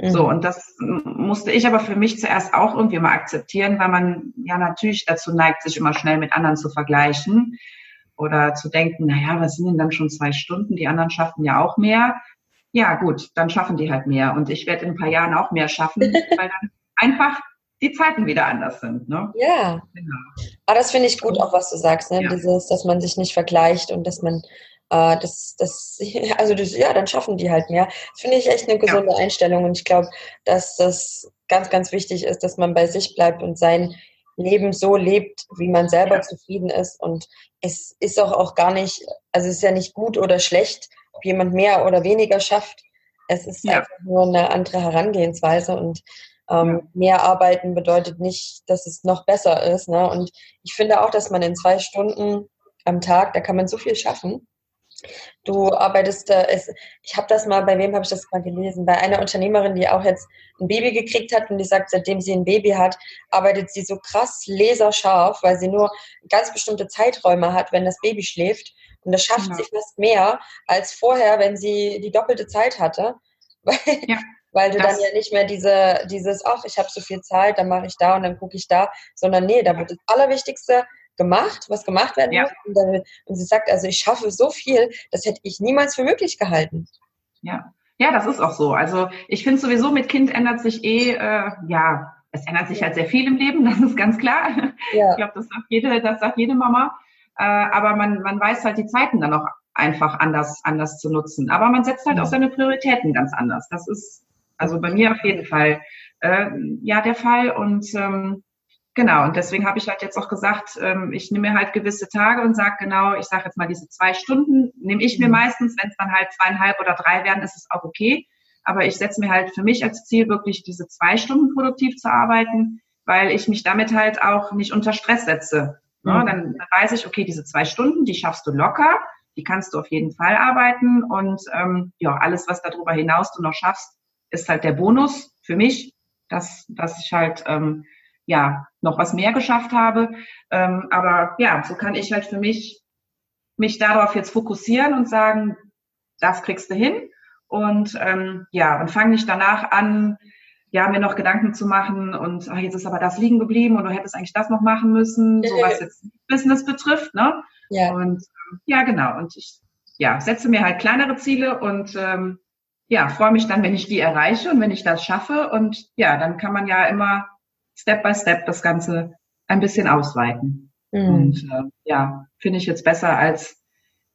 So, mhm. und das musste ich aber für mich zuerst auch irgendwie mal akzeptieren, weil man ja natürlich dazu neigt, sich immer schnell mit anderen zu vergleichen oder zu denken, naja, was sind denn dann schon zwei Stunden? Die anderen schaffen ja auch mehr. Ja, gut, dann schaffen die halt mehr. Und ich werde in ein paar Jahren auch mehr schaffen, weil dann einfach die Zeiten wieder anders sind. Ne? Ja. Genau. Aber das finde ich gut, auch was du sagst, ne? Ja. Dieses, dass man sich nicht vergleicht und dass man äh, das, das, also das, ja, dann schaffen die halt mehr. Das finde ich echt eine gesunde ja. Einstellung und ich glaube, dass das ganz, ganz wichtig ist, dass man bei sich bleibt und sein Leben so lebt, wie man selber ja. zufrieden ist. Und es ist auch, auch gar nicht, also es ist ja nicht gut oder schlecht, ob jemand mehr oder weniger schafft. Es ist ja. einfach nur eine andere Herangehensweise und ähm, mehr arbeiten bedeutet nicht, dass es noch besser ist. Ne? Und ich finde auch, dass man in zwei Stunden am Tag, da kann man so viel schaffen. Du arbeitest, äh, ich habe das mal, bei wem habe ich das mal gelesen? Bei einer Unternehmerin, die auch jetzt ein Baby gekriegt hat und die sagt, seitdem sie ein Baby hat, arbeitet sie so krass laserscharf, weil sie nur ganz bestimmte Zeiträume hat, wenn das Baby schläft. Und das schafft genau. sie fast mehr als vorher, wenn sie die doppelte Zeit hatte. Weil, ja, weil du dann ja nicht mehr diese, dieses, ach, ich habe so viel Zeit, dann mache ich da und dann gucke ich da, sondern nee, da wird das Allerwichtigste gemacht, was gemacht werden ja. muss. Und, dann, und, sie sagt, also ich schaffe so viel, das hätte ich niemals für möglich gehalten. Ja, ja, das ist auch so. Also ich finde sowieso, mit Kind ändert sich eh, äh, ja, es ändert sich halt sehr viel im Leben, das ist ganz klar. Ja. Ich glaube, das sagt jede, das sagt jede Mama. Äh, aber man, man weiß halt die Zeiten dann auch einfach anders, anders zu nutzen. Aber man setzt halt auch seine Prioritäten ganz anders. Das ist also bei mir auf jeden Fall äh, ja der Fall. Und ähm, Genau, und deswegen habe ich halt jetzt auch gesagt, ähm, ich nehme mir halt gewisse Tage und sage genau, ich sage jetzt mal diese zwei Stunden, nehme ich mir mhm. meistens, wenn es dann halt zweieinhalb oder drei werden, ist es auch okay. Aber ich setze mir halt für mich als Ziel, wirklich diese zwei Stunden produktiv zu arbeiten, weil ich mich damit halt auch nicht unter Stress setze. Ne? Dann, weiß ich, okay, diese zwei Stunden, die schaffst du locker, die kannst du auf jeden Fall arbeiten und ähm, ja, alles, was darüber hinaus du noch schaffst, ist halt der Bonus für mich, dass, dass ich halt ähm, ja, noch was mehr geschafft habe. Ähm, aber ja, so kann ich halt für mich mich darauf jetzt fokussieren und sagen, das kriegst du hin. Und ähm, ja, und fange nicht danach an, ja, mir noch Gedanken zu machen und ach, jetzt ist aber das liegen geblieben und du hättest eigentlich das noch machen müssen, so was jetzt Business betrifft, ne? Ja. Und ja, genau. Und ich ja, setze mir halt kleinere Ziele und ähm, ja, freue mich dann, wenn ich die erreiche und wenn ich das schaffe. Und ja, dann kann man ja immer Step by Step das Ganze ein bisschen ausweiten. Mhm. Und äh, ja, finde ich jetzt besser, als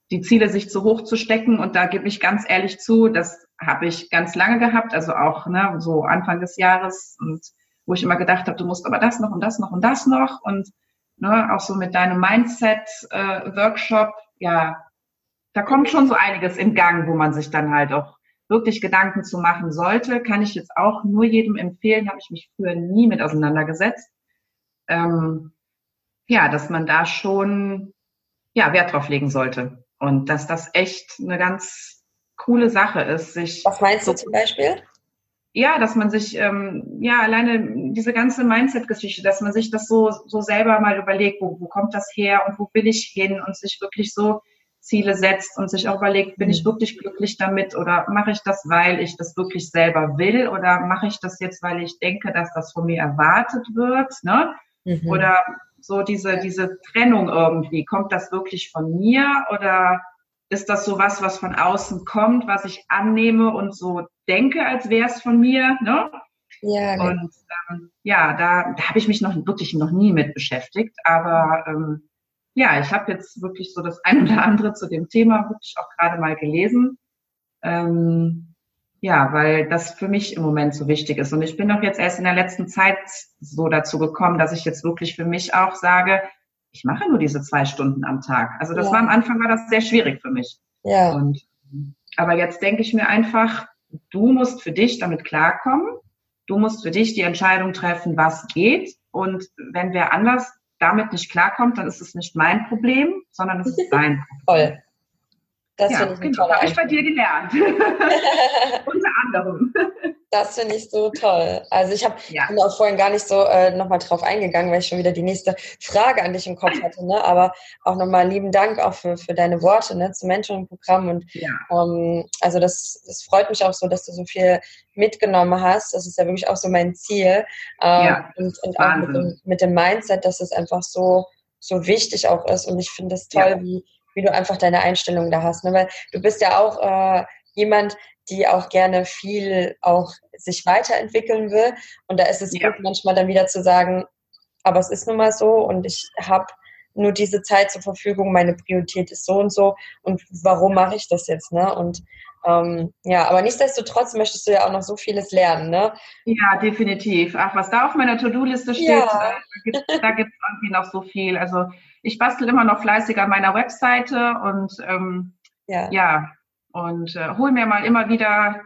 die Ziele sich zu hoch zu stecken. Und da gebe ich ganz ehrlich zu, das habe ich ganz lange gehabt, also auch ne, so Anfang des Jahres und wo ich immer gedacht habe, du musst aber das noch und das noch und das noch und ne, auch so mit deinem Mindset-Workshop, äh, ja, da kommt schon so einiges in Gang, wo man sich dann halt auch wirklich Gedanken zu machen sollte, kann ich jetzt auch nur jedem empfehlen, habe ich mich früher nie mit auseinandergesetzt. Ähm, ja, dass man da schon ja, Wert drauf legen sollte. Und dass das echt eine ganz coole Sache ist, sich. Was meinst du zum Beispiel? Ja, dass man sich, ähm, ja, alleine diese ganze Mindset-Geschichte, dass man sich das so, so selber mal überlegt, wo, wo kommt das her und wo will ich hin und sich wirklich so Ziele setzt und sich auch überlegt, bin ich mhm. wirklich glücklich damit oder mache ich das, weil ich das wirklich selber will oder mache ich das jetzt, weil ich denke, dass das von mir erwartet wird, ne? Mhm. Oder so diese, diese Trennung irgendwie, kommt das wirklich von mir oder ist das so was, was von außen kommt, was ich annehme und so denke, als wäre es von mir, ne? Ja, genau. und ähm, ja, da, da habe ich mich noch wirklich noch nie mit beschäftigt, aber ähm, ja, ich habe jetzt wirklich so das ein oder andere zu dem Thema wirklich auch gerade mal gelesen. Ähm, ja, weil das für mich im Moment so wichtig ist. Und ich bin auch jetzt erst in der letzten Zeit so dazu gekommen, dass ich jetzt wirklich für mich auch sage, ich mache nur diese zwei Stunden am Tag. Also das ja. war am Anfang war das sehr schwierig für mich. Ja. Und, aber jetzt denke ich mir einfach, du musst für dich damit klarkommen. Du musst für dich die Entscheidung treffen, was geht. Und wenn wer anders damit nicht klarkommt, dann ist es nicht mein Problem, sondern es ist sein Problem. Toll. Das ja, finde ich genau, habe ich bei dir gelernt. Unter anderem. Das finde ich so toll. Also ich habe ja. bin auch vorhin gar nicht so äh, nochmal drauf eingegangen, weil ich schon wieder die nächste Frage an dich im Kopf hatte. Ne? Aber auch nochmal lieben Dank auch für, für deine Worte ne, zum Mentoring-Programm. Und ja. ähm, also das, das freut mich auch so, dass du so viel mitgenommen hast. Das ist ja wirklich auch so mein Ziel. Ähm, ja, und und auch mit dem, mit dem Mindset, dass es einfach so, so wichtig auch ist. Und ich finde es toll, ja. wie wie du einfach deine Einstellung da hast. Ne? Weil du bist ja auch äh, jemand, die auch gerne viel auch sich weiterentwickeln will. Und da ist es ja. gut, manchmal dann wieder zu sagen, aber es ist nun mal so und ich habe nur diese Zeit zur Verfügung, meine Priorität ist so und so und warum mache ich das jetzt, ne? Und ähm, ja, aber nichtsdestotrotz möchtest du ja auch noch so vieles lernen, ne? Ja, definitiv. Ach, was da auf meiner To-Do-Liste steht, ja. da gibt es irgendwie noch so viel. Also ich bastel immer noch fleißig an meiner Webseite und ähm, ja. ja. und äh, hol mir mal immer wieder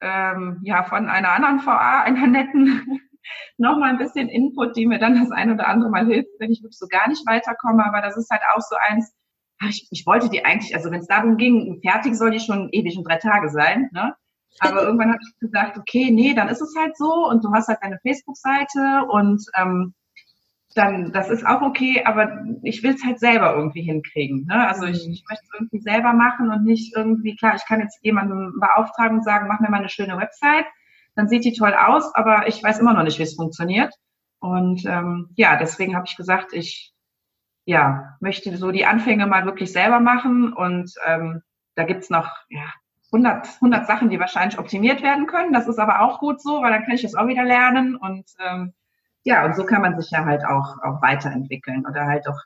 ähm, ja von einer anderen VA, einer netten, nochmal ein bisschen Input, die mir dann das ein oder andere Mal hilft, wenn ich wirklich so gar nicht weiterkomme. Aber das ist halt auch so eins, ich, ich wollte die eigentlich, also wenn es darum ging, fertig soll die schon ewig in drei Tage sein, ne? Aber irgendwann habe ich gesagt, okay, nee, dann ist es halt so und du hast halt deine Facebook-Seite und ähm, dann, das ist auch okay, aber ich will es halt selber irgendwie hinkriegen. Ne? Also ich, mhm. ich möchte es irgendwie selber machen und nicht irgendwie, klar, ich kann jetzt jemanden beauftragen und sagen, mach mir mal eine schöne Website, dann sieht die toll aus, aber ich weiß immer noch nicht, wie es funktioniert. Und ähm, ja, deswegen habe ich gesagt, ich ja, möchte so die Anfänge mal wirklich selber machen und ähm, da gibt's noch ja, 100, 100 Sachen, die wahrscheinlich optimiert werden können. Das ist aber auch gut so, weil dann kann ich das auch wieder lernen und ähm, ja, und so kann man sich ja halt auch, auch weiterentwickeln oder halt auch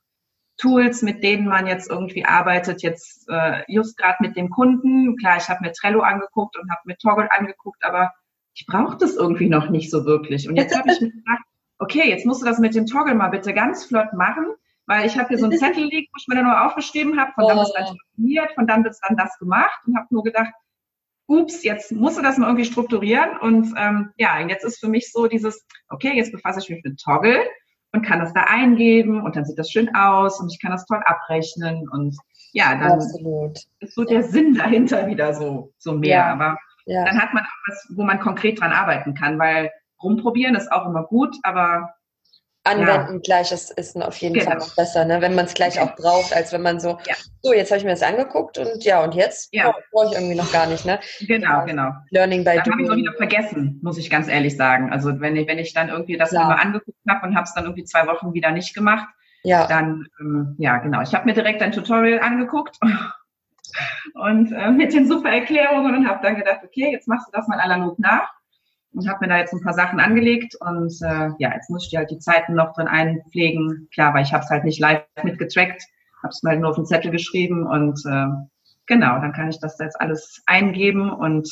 Tools, mit denen man jetzt irgendwie arbeitet, jetzt äh, just gerade mit dem Kunden. Klar, ich habe mir Trello angeguckt und habe mir Toggle angeguckt, aber ich brauche das irgendwie noch nicht so wirklich. Und jetzt habe ich mir gedacht, okay, jetzt musst du das mit dem Toggle mal bitte ganz flott machen, weil ich habe hier so einen Zettel liegen, wo ich mir dann nur aufgeschrieben habe, von oh. dann bis dann telefoniert, von dann bis dann das gemacht und habe nur gedacht, ups, jetzt musst du das mal irgendwie strukturieren. Und ähm, ja, jetzt ist für mich so dieses, okay, jetzt befasse ich mich mit Toggle und kann das da eingeben und dann sieht das schön aus und ich kann das toll abrechnen und ja, dann Absolut. ist so der Sinn dahinter wieder so, so mehr. Ja. Aber ja. dann hat man auch was, wo man konkret dran arbeiten kann, weil rumprobieren ist auch immer gut, aber anwenden ja. gleich ist, ist auf jeden genau. Fall noch besser, ne? wenn man es gleich auch braucht, als wenn man so, ja. so, jetzt habe ich mir das angeguckt und ja, und jetzt ja. Oh, brauche ich irgendwie noch gar nicht. Ne? Genau, genau. Learning by Doing. habe ich auch wieder vergessen, muss ich ganz ehrlich sagen. Also wenn ich, wenn ich dann irgendwie das mal angeguckt habe und habe es dann irgendwie zwei Wochen wieder nicht gemacht, ja. dann, ähm, ja, genau. Ich habe mir direkt ein Tutorial angeguckt und äh, mit den super Erklärungen und habe dann gedacht, okay, jetzt machst du das mal analog nach und habe mir da jetzt ein paar Sachen angelegt und äh, ja, jetzt muss ich dir halt die Zeiten noch drin einpflegen. Klar, weil ich habe es halt nicht live mitgetrackt, habe es mal nur auf den Zettel geschrieben und äh, genau, dann kann ich das jetzt alles eingeben und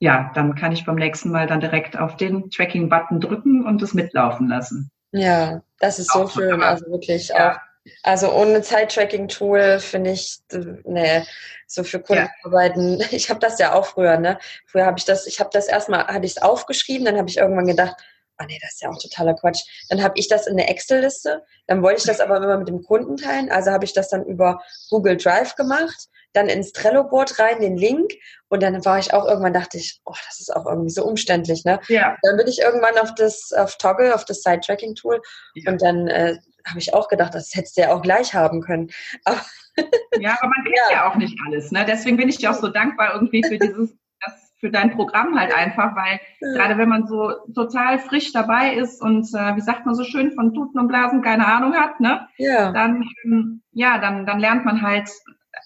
ja, dann kann ich beim nächsten Mal dann direkt auf den Tracking-Button drücken und es mitlaufen lassen. Ja, das ist so auch schön, also wirklich ja. auch also ohne Zeit-Tracking-Tool finde ich, ne, so für Kundenarbeiten. Ja. Ich habe das ja auch früher, ne? Früher habe ich das, ich habe das erstmal, hatte ich es aufgeschrieben, dann habe ich irgendwann gedacht, oh nee, das ist ja auch totaler Quatsch. Dann habe ich das in eine Excel-Liste, dann wollte ich das aber immer mit dem Kunden teilen, also habe ich das dann über Google Drive gemacht, dann ins Trello-Board rein, den Link und dann war ich auch irgendwann, dachte ich, oh, das ist auch irgendwie so umständlich, ne? Ja. Dann bin ich irgendwann auf das, auf Toggle, auf das Side-Tracking-Tool ja. und dann äh, habe ich auch gedacht, das hättest du ja auch gleich haben können. Aber ja, aber man kennt ja. ja. auch nicht alles. Ne? Deswegen bin ich dir auch so dankbar irgendwie für dieses, das, für dein Programm halt einfach, weil ja. gerade wenn man so total frisch dabei ist und äh, wie sagt man so schön von Tuten und Blasen keine Ahnung hat, ne? Ja. Dann ähm, ja, dann dann lernt man halt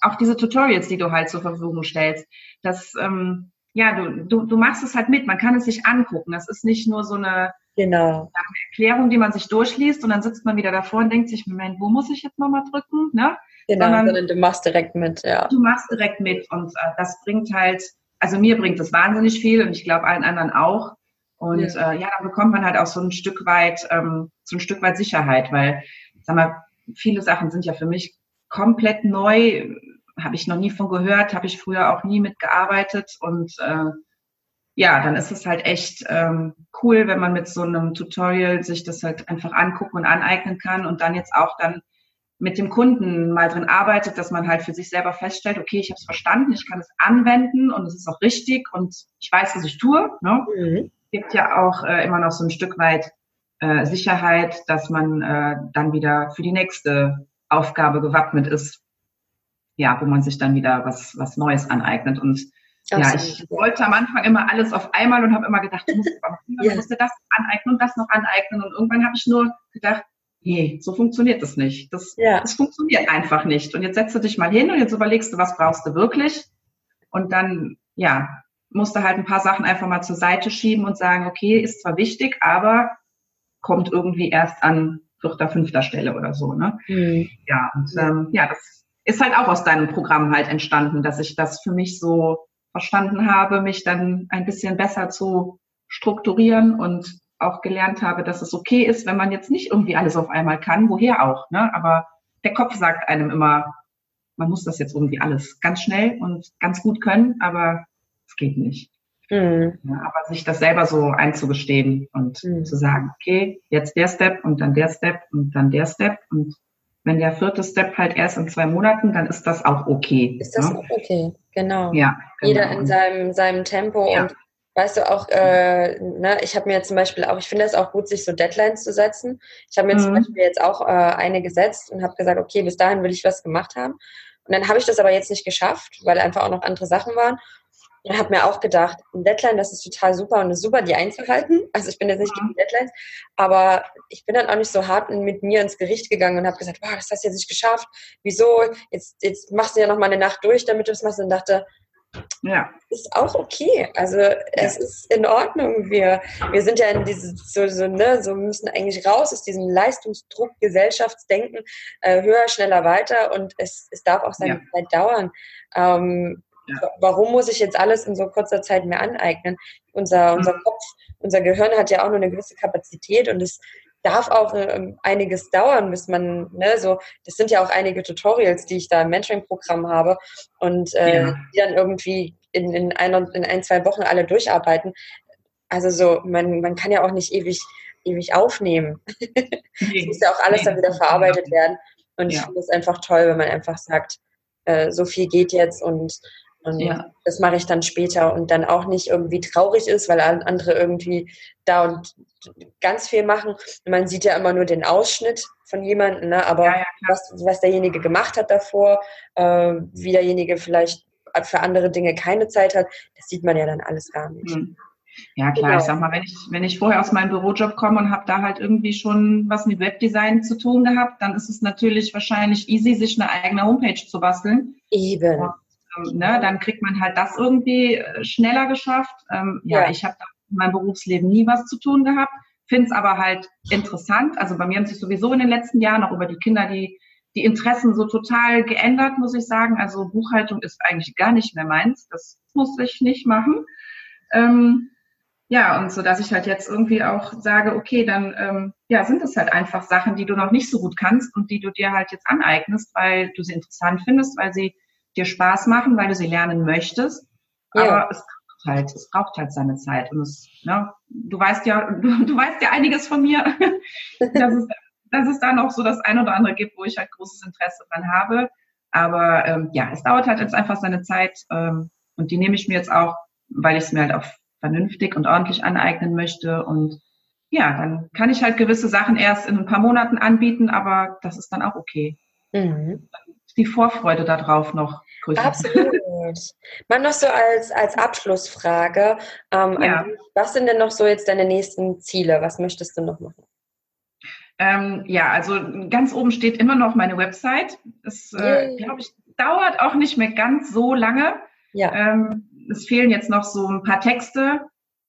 auch diese Tutorials, die du halt zur Verfügung stellst. Das ähm, ja, du, du, du machst es halt mit, man kann es sich angucken. Das ist nicht nur so eine Genau. Eine Erklärung, die man sich durchliest und dann sitzt man wieder davor und denkt sich, Moment, wo muss ich jetzt nochmal drücken? Ne? Genau, sondern, sondern, du machst direkt mit, ja. Du machst direkt mit und äh, das bringt halt, also mir bringt das wahnsinnig viel und ich glaube allen anderen auch. Und ja. Äh, ja, dann bekommt man halt auch so ein Stück weit, ähm, so ein Stück weit Sicherheit, weil, sag mal, viele Sachen sind ja für mich komplett neu, habe ich noch nie von gehört, habe ich früher auch nie mitgearbeitet und äh, ja, dann ist es halt echt ähm, cool, wenn man mit so einem Tutorial sich das halt einfach angucken und aneignen kann und dann jetzt auch dann mit dem Kunden mal drin arbeitet, dass man halt für sich selber feststellt, okay, ich habe es verstanden, ich kann es anwenden und es ist auch richtig und ich weiß, was ich tue. Ne? Mhm. Gibt ja auch äh, immer noch so ein Stück weit äh, Sicherheit, dass man äh, dann wieder für die nächste Aufgabe gewappnet ist, ja, wo man sich dann wieder was was Neues aneignet und ja, ich wollte am Anfang immer alles auf einmal und habe immer gedacht, du musst, ja. musst dir das aneignen und das noch aneignen. Und irgendwann habe ich nur gedacht, nee, so funktioniert das nicht. Das, ja. das funktioniert einfach nicht. Und jetzt setzt du dich mal hin und jetzt überlegst du, was brauchst du wirklich? Und dann, ja, musst du halt ein paar Sachen einfach mal zur Seite schieben und sagen, okay, ist zwar wichtig, aber kommt irgendwie erst an vierter, fünfter Stelle oder so. Ne? Mhm. Ja, und ähm, ja, das ist halt auch aus deinem Programm halt entstanden, dass ich das für mich so verstanden habe, mich dann ein bisschen besser zu strukturieren und auch gelernt habe, dass es okay ist, wenn man jetzt nicht irgendwie alles auf einmal kann, woher auch. Ne? Aber der Kopf sagt einem immer, man muss das jetzt irgendwie alles ganz schnell und ganz gut können, aber es geht nicht. Mhm. Ja, aber sich das selber so einzugestehen und mhm. zu sagen, okay, jetzt der Step und dann der Step und dann der Step und wenn der vierte Step halt erst in zwei Monaten, dann ist das auch okay. Ist das ne? auch okay, genau. Ja. Genau. Jeder in seinem, seinem Tempo ja. und weißt du auch, äh, ne, ich habe mir zum Beispiel auch, ich finde es auch gut, sich so Deadlines zu setzen. Ich habe mir mhm. zum Beispiel jetzt auch äh, eine gesetzt und habe gesagt, okay, bis dahin will ich was gemacht haben. Und dann habe ich das aber jetzt nicht geschafft, weil einfach auch noch andere Sachen waren. Und habe mir auch gedacht, ein Deadline, das ist total super und es ist super, die einzuhalten. Also ich bin jetzt nicht gegen Deadlines, aber ich bin dann auch nicht so hart mit mir ins Gericht gegangen und habe gesagt, wow, das hast du jetzt nicht geschafft. Wieso? Jetzt, jetzt machst du ja noch mal eine Nacht durch, damit du es machst. Und dachte, ja. Ist auch okay. Also es ja. ist in Ordnung. Wir, wir sind ja in diese, so, so, ne, so müssen eigentlich raus aus diesem Leistungsdruck, Gesellschaftsdenken, äh, höher, schneller, weiter und es, es darf auch seine ja. Zeit dauern. Ähm, ja. Warum muss ich jetzt alles in so kurzer Zeit mir aneignen? Unser, unser mhm. Kopf, unser Gehirn hat ja auch nur eine gewisse Kapazität und es darf auch äh, einiges dauern, bis man, ne, so, das sind ja auch einige Tutorials, die ich da im Mentoring-Programm habe und äh, ja. die dann irgendwie in, in, ein, in ein, zwei Wochen alle durcharbeiten. Also so, man, man kann ja auch nicht ewig, ewig aufnehmen. Es muss ja auch alles dann wieder verarbeitet werden. Und ja. ich finde es einfach toll, wenn man einfach sagt, äh, so viel geht jetzt und und ja. das mache ich dann später und dann auch nicht irgendwie traurig ist, weil andere irgendwie da und ganz viel machen. Man sieht ja immer nur den Ausschnitt von jemandem, ne? aber ja, ja, was, was derjenige gemacht hat davor, äh, wie derjenige vielleicht für andere Dinge keine Zeit hat, das sieht man ja dann alles gar nicht. Mhm. Ja klar, genau. ich sag mal, wenn ich, wenn ich vorher aus meinem Bürojob komme und habe da halt irgendwie schon was mit Webdesign zu tun gehabt, dann ist es natürlich wahrscheinlich easy, sich eine eigene Homepage zu basteln. Eben. Und ähm, ne, dann kriegt man halt das irgendwie äh, schneller geschafft. Ähm, ja. ja, ich habe in meinem Berufsleben nie was zu tun gehabt, finde es aber halt interessant. Also bei mir haben sich sowieso in den letzten Jahren auch über die Kinder die, die Interessen so total geändert, muss ich sagen. Also Buchhaltung ist eigentlich gar nicht mehr meins. Das muss ich nicht machen. Ähm, ja, und so dass ich halt jetzt irgendwie auch sage, okay, dann ähm, ja, sind es halt einfach Sachen, die du noch nicht so gut kannst und die du dir halt jetzt aneignest, weil du sie interessant findest, weil sie dir Spaß machen, weil du sie lernen möchtest. Ja. Aber es braucht halt, es braucht halt seine Zeit. Und es, ne, du weißt ja, du, du weißt ja einiges von mir, dass, es, dass es da noch so das ein oder andere gibt, wo ich halt großes Interesse dran habe. Aber ähm, ja, es dauert halt jetzt einfach seine Zeit ähm, und die nehme ich mir jetzt auch, weil ich es mir halt auch vernünftig und ordentlich aneignen möchte. Und ja, dann kann ich halt gewisse Sachen erst in ein paar Monaten anbieten, aber das ist dann auch okay. Mhm die Vorfreude darauf noch größer. Absolut. Mal noch so als, als Abschlussfrage. Ähm, ja. Was sind denn noch so jetzt deine nächsten Ziele? Was möchtest du noch machen? Ähm, ja, also ganz oben steht immer noch meine Website. Das, äh, glaube ich, dauert auch nicht mehr ganz so lange. Ja. Ähm, es fehlen jetzt noch so ein paar Texte.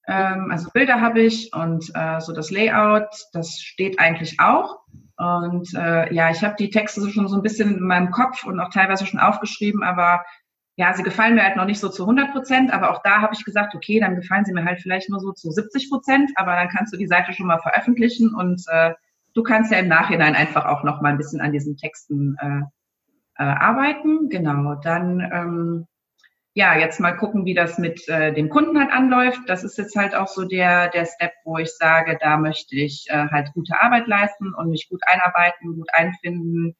Ähm, also Bilder habe ich und äh, so das Layout, das steht eigentlich auch. Und äh, ja, ich habe die Texte schon so ein bisschen in meinem Kopf und auch teilweise schon aufgeschrieben, aber ja, sie gefallen mir halt noch nicht so zu 100 Prozent, aber auch da habe ich gesagt, okay, dann gefallen sie mir halt vielleicht nur so zu 70 Prozent, aber dann kannst du die Seite schon mal veröffentlichen und äh, du kannst ja im Nachhinein einfach auch noch mal ein bisschen an diesen Texten äh, äh, arbeiten. Genau, dann ähm, ja, jetzt mal gucken, wie das mit äh, dem Kunden halt anläuft. Das ist jetzt halt auch so der, der Step, wo ich sage, da möchte ich äh, halt gute Arbeit leisten und mich gut einarbeiten, gut einfinden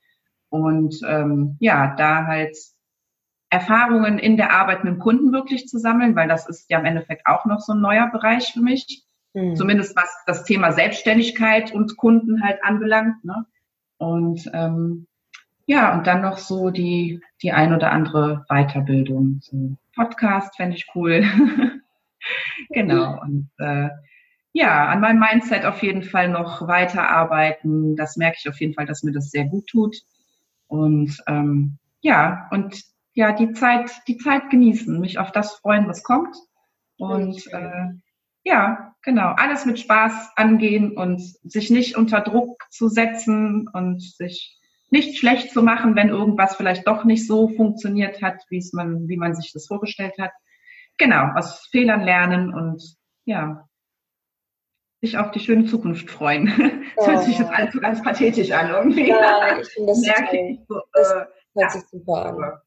und ähm, ja, da halt Erfahrungen in der Arbeit mit dem Kunden wirklich zu sammeln, weil das ist ja im Endeffekt auch noch so ein neuer Bereich für mich. Mhm. Zumindest was das Thema Selbstständigkeit und Kunden halt anbelangt. Ne? Und ähm, ja, und dann noch so die, die ein oder andere Weiterbildung. So Podcast fände ich cool. genau. Und äh, ja, an meinem Mindset auf jeden Fall noch weiterarbeiten. Das merke ich auf jeden Fall, dass mir das sehr gut tut. Und ähm, ja, und ja, die Zeit, die Zeit genießen, mich auf das freuen, was kommt. Und äh, ja, genau, alles mit Spaß angehen und sich nicht unter Druck zu setzen und sich nicht schlecht zu machen, wenn irgendwas vielleicht doch nicht so funktioniert hat, wie es man, wie man sich das vorgestellt hat. Genau, aus Fehlern lernen und ja, sich auf die schöne Zukunft freuen. Das oh. hört sich jetzt alles ganz pathetisch an irgendwie. Ja, ich finde das, total, so, das äh, hört ja. sich super an.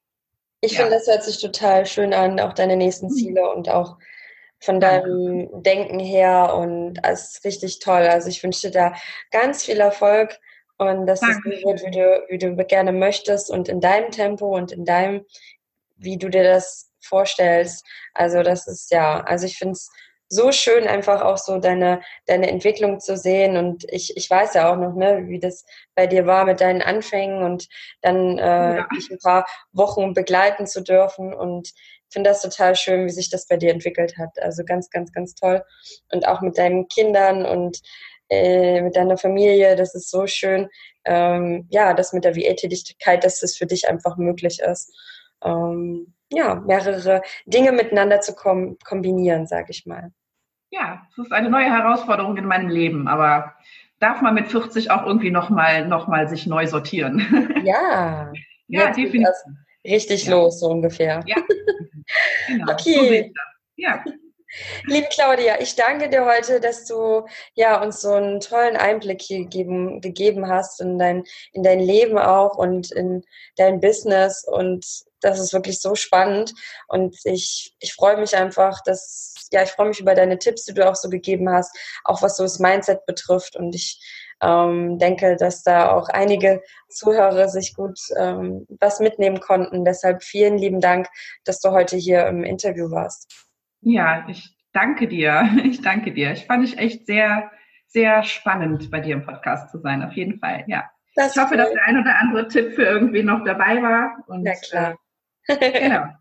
Ich ja. finde, das hört sich total schön an, auch deine nächsten mhm. Ziele und auch von deinem Denken her und es ist richtig toll. Also ich wünsche dir da ganz viel Erfolg und dass Danke. es so wird, wie du, wie du gerne möchtest und in deinem Tempo und in deinem, wie du dir das vorstellst. Also das ist ja, also ich finde es so schön, einfach auch so deine, deine Entwicklung zu sehen. Und ich, ich weiß ja auch noch, ne, wie das bei dir war mit deinen Anfängen und dann äh, ja. ein paar Wochen begleiten zu dürfen. Und finde das total schön, wie sich das bei dir entwickelt hat. Also ganz, ganz, ganz toll. Und auch mit deinen Kindern und äh, mit deiner Familie, das ist so schön. Ähm, ja, das mit der VA-Tätigkeit, dass das für dich einfach möglich ist. Ähm, ja, mehrere Dinge miteinander zu kom kombinieren, sage ich mal. Ja, es ist eine neue Herausforderung in meinem Leben, aber darf man mit 40 auch irgendwie nochmal noch mal sich neu sortieren. Ja, ja, definitiv. Richtig ja. los, so ungefähr. Ja, genau. okay. So ja. Liebe Claudia, ich danke dir heute, dass du ja, uns so einen tollen Einblick hier gegeben, gegeben hast in dein, in dein Leben auch und in dein Business. Und das ist wirklich so spannend. Und ich, ich freue mich einfach, dass, ja, ich freue mich über deine Tipps, die du auch so gegeben hast, auch was so das Mindset betrifft. Und ich ähm, denke, dass da auch einige Zuhörer sich gut ähm, was mitnehmen konnten. Deshalb vielen lieben Dank, dass du heute hier im Interview warst. Ja, ich danke dir. Ich danke dir. Ich fand ich echt sehr, sehr spannend, bei dir im Podcast zu sein. Auf jeden Fall, ja. Das ich hoffe, cool. dass der ein oder andere Tipp für irgendwie noch dabei war. Und, ja, klar. Äh, genau.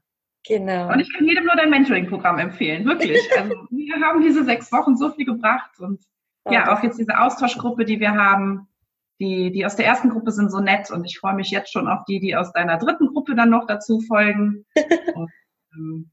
Genau. Und ich kann jedem nur dein Mentoring-Programm empfehlen, wirklich. Also wir haben diese sechs Wochen so viel gebracht und oh, ja, auch jetzt diese Austauschgruppe, die wir haben, die, die aus der ersten Gruppe sind so nett und ich freue mich jetzt schon auf die, die aus deiner dritten Gruppe dann noch dazu folgen. Und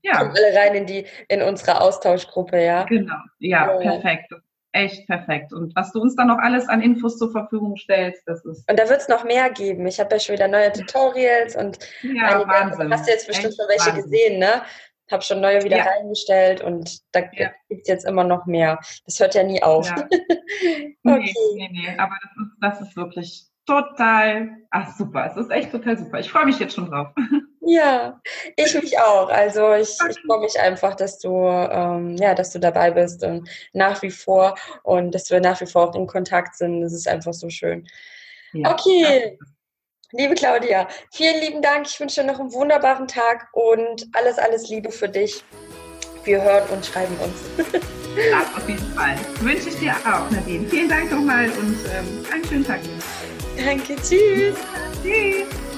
ja. Kommen alle rein in die, in unsere Austauschgruppe, ja. Genau, ja, ja. perfekt. Echt perfekt. Und was du uns dann noch alles an Infos zur Verfügung stellst, das ist. Und da wird es noch mehr geben. Ich habe ja schon wieder neue Tutorials und ja, Wahnsinn. hast du jetzt bestimmt schon welche Wahnsinn. gesehen, ne? Habe schon neue wieder ja. reingestellt und da ja. gibt es jetzt immer noch mehr. Das hört ja nie auf. Ja. okay. Nee, nee, nee, aber das ist, das ist wirklich total, ach super, es ist echt total super. Ich freue mich jetzt schon drauf. Ja, ich mich auch. Also ich, ich freue mich einfach, dass du, ähm, ja, dass du dabei bist und nach wie vor und dass wir nach wie vor auch in Kontakt sind. Das ist einfach so schön. Ja. Okay, liebe Claudia, vielen lieben Dank. Ich wünsche dir noch einen wunderbaren Tag und alles, alles Liebe für dich. Wir hören und schreiben uns. Ja, auf jeden Fall. Wünsche ich dir auch, Nadine. Vielen Dank nochmal und ähm, einen schönen Tag. Danke, tschüss. Tschüss.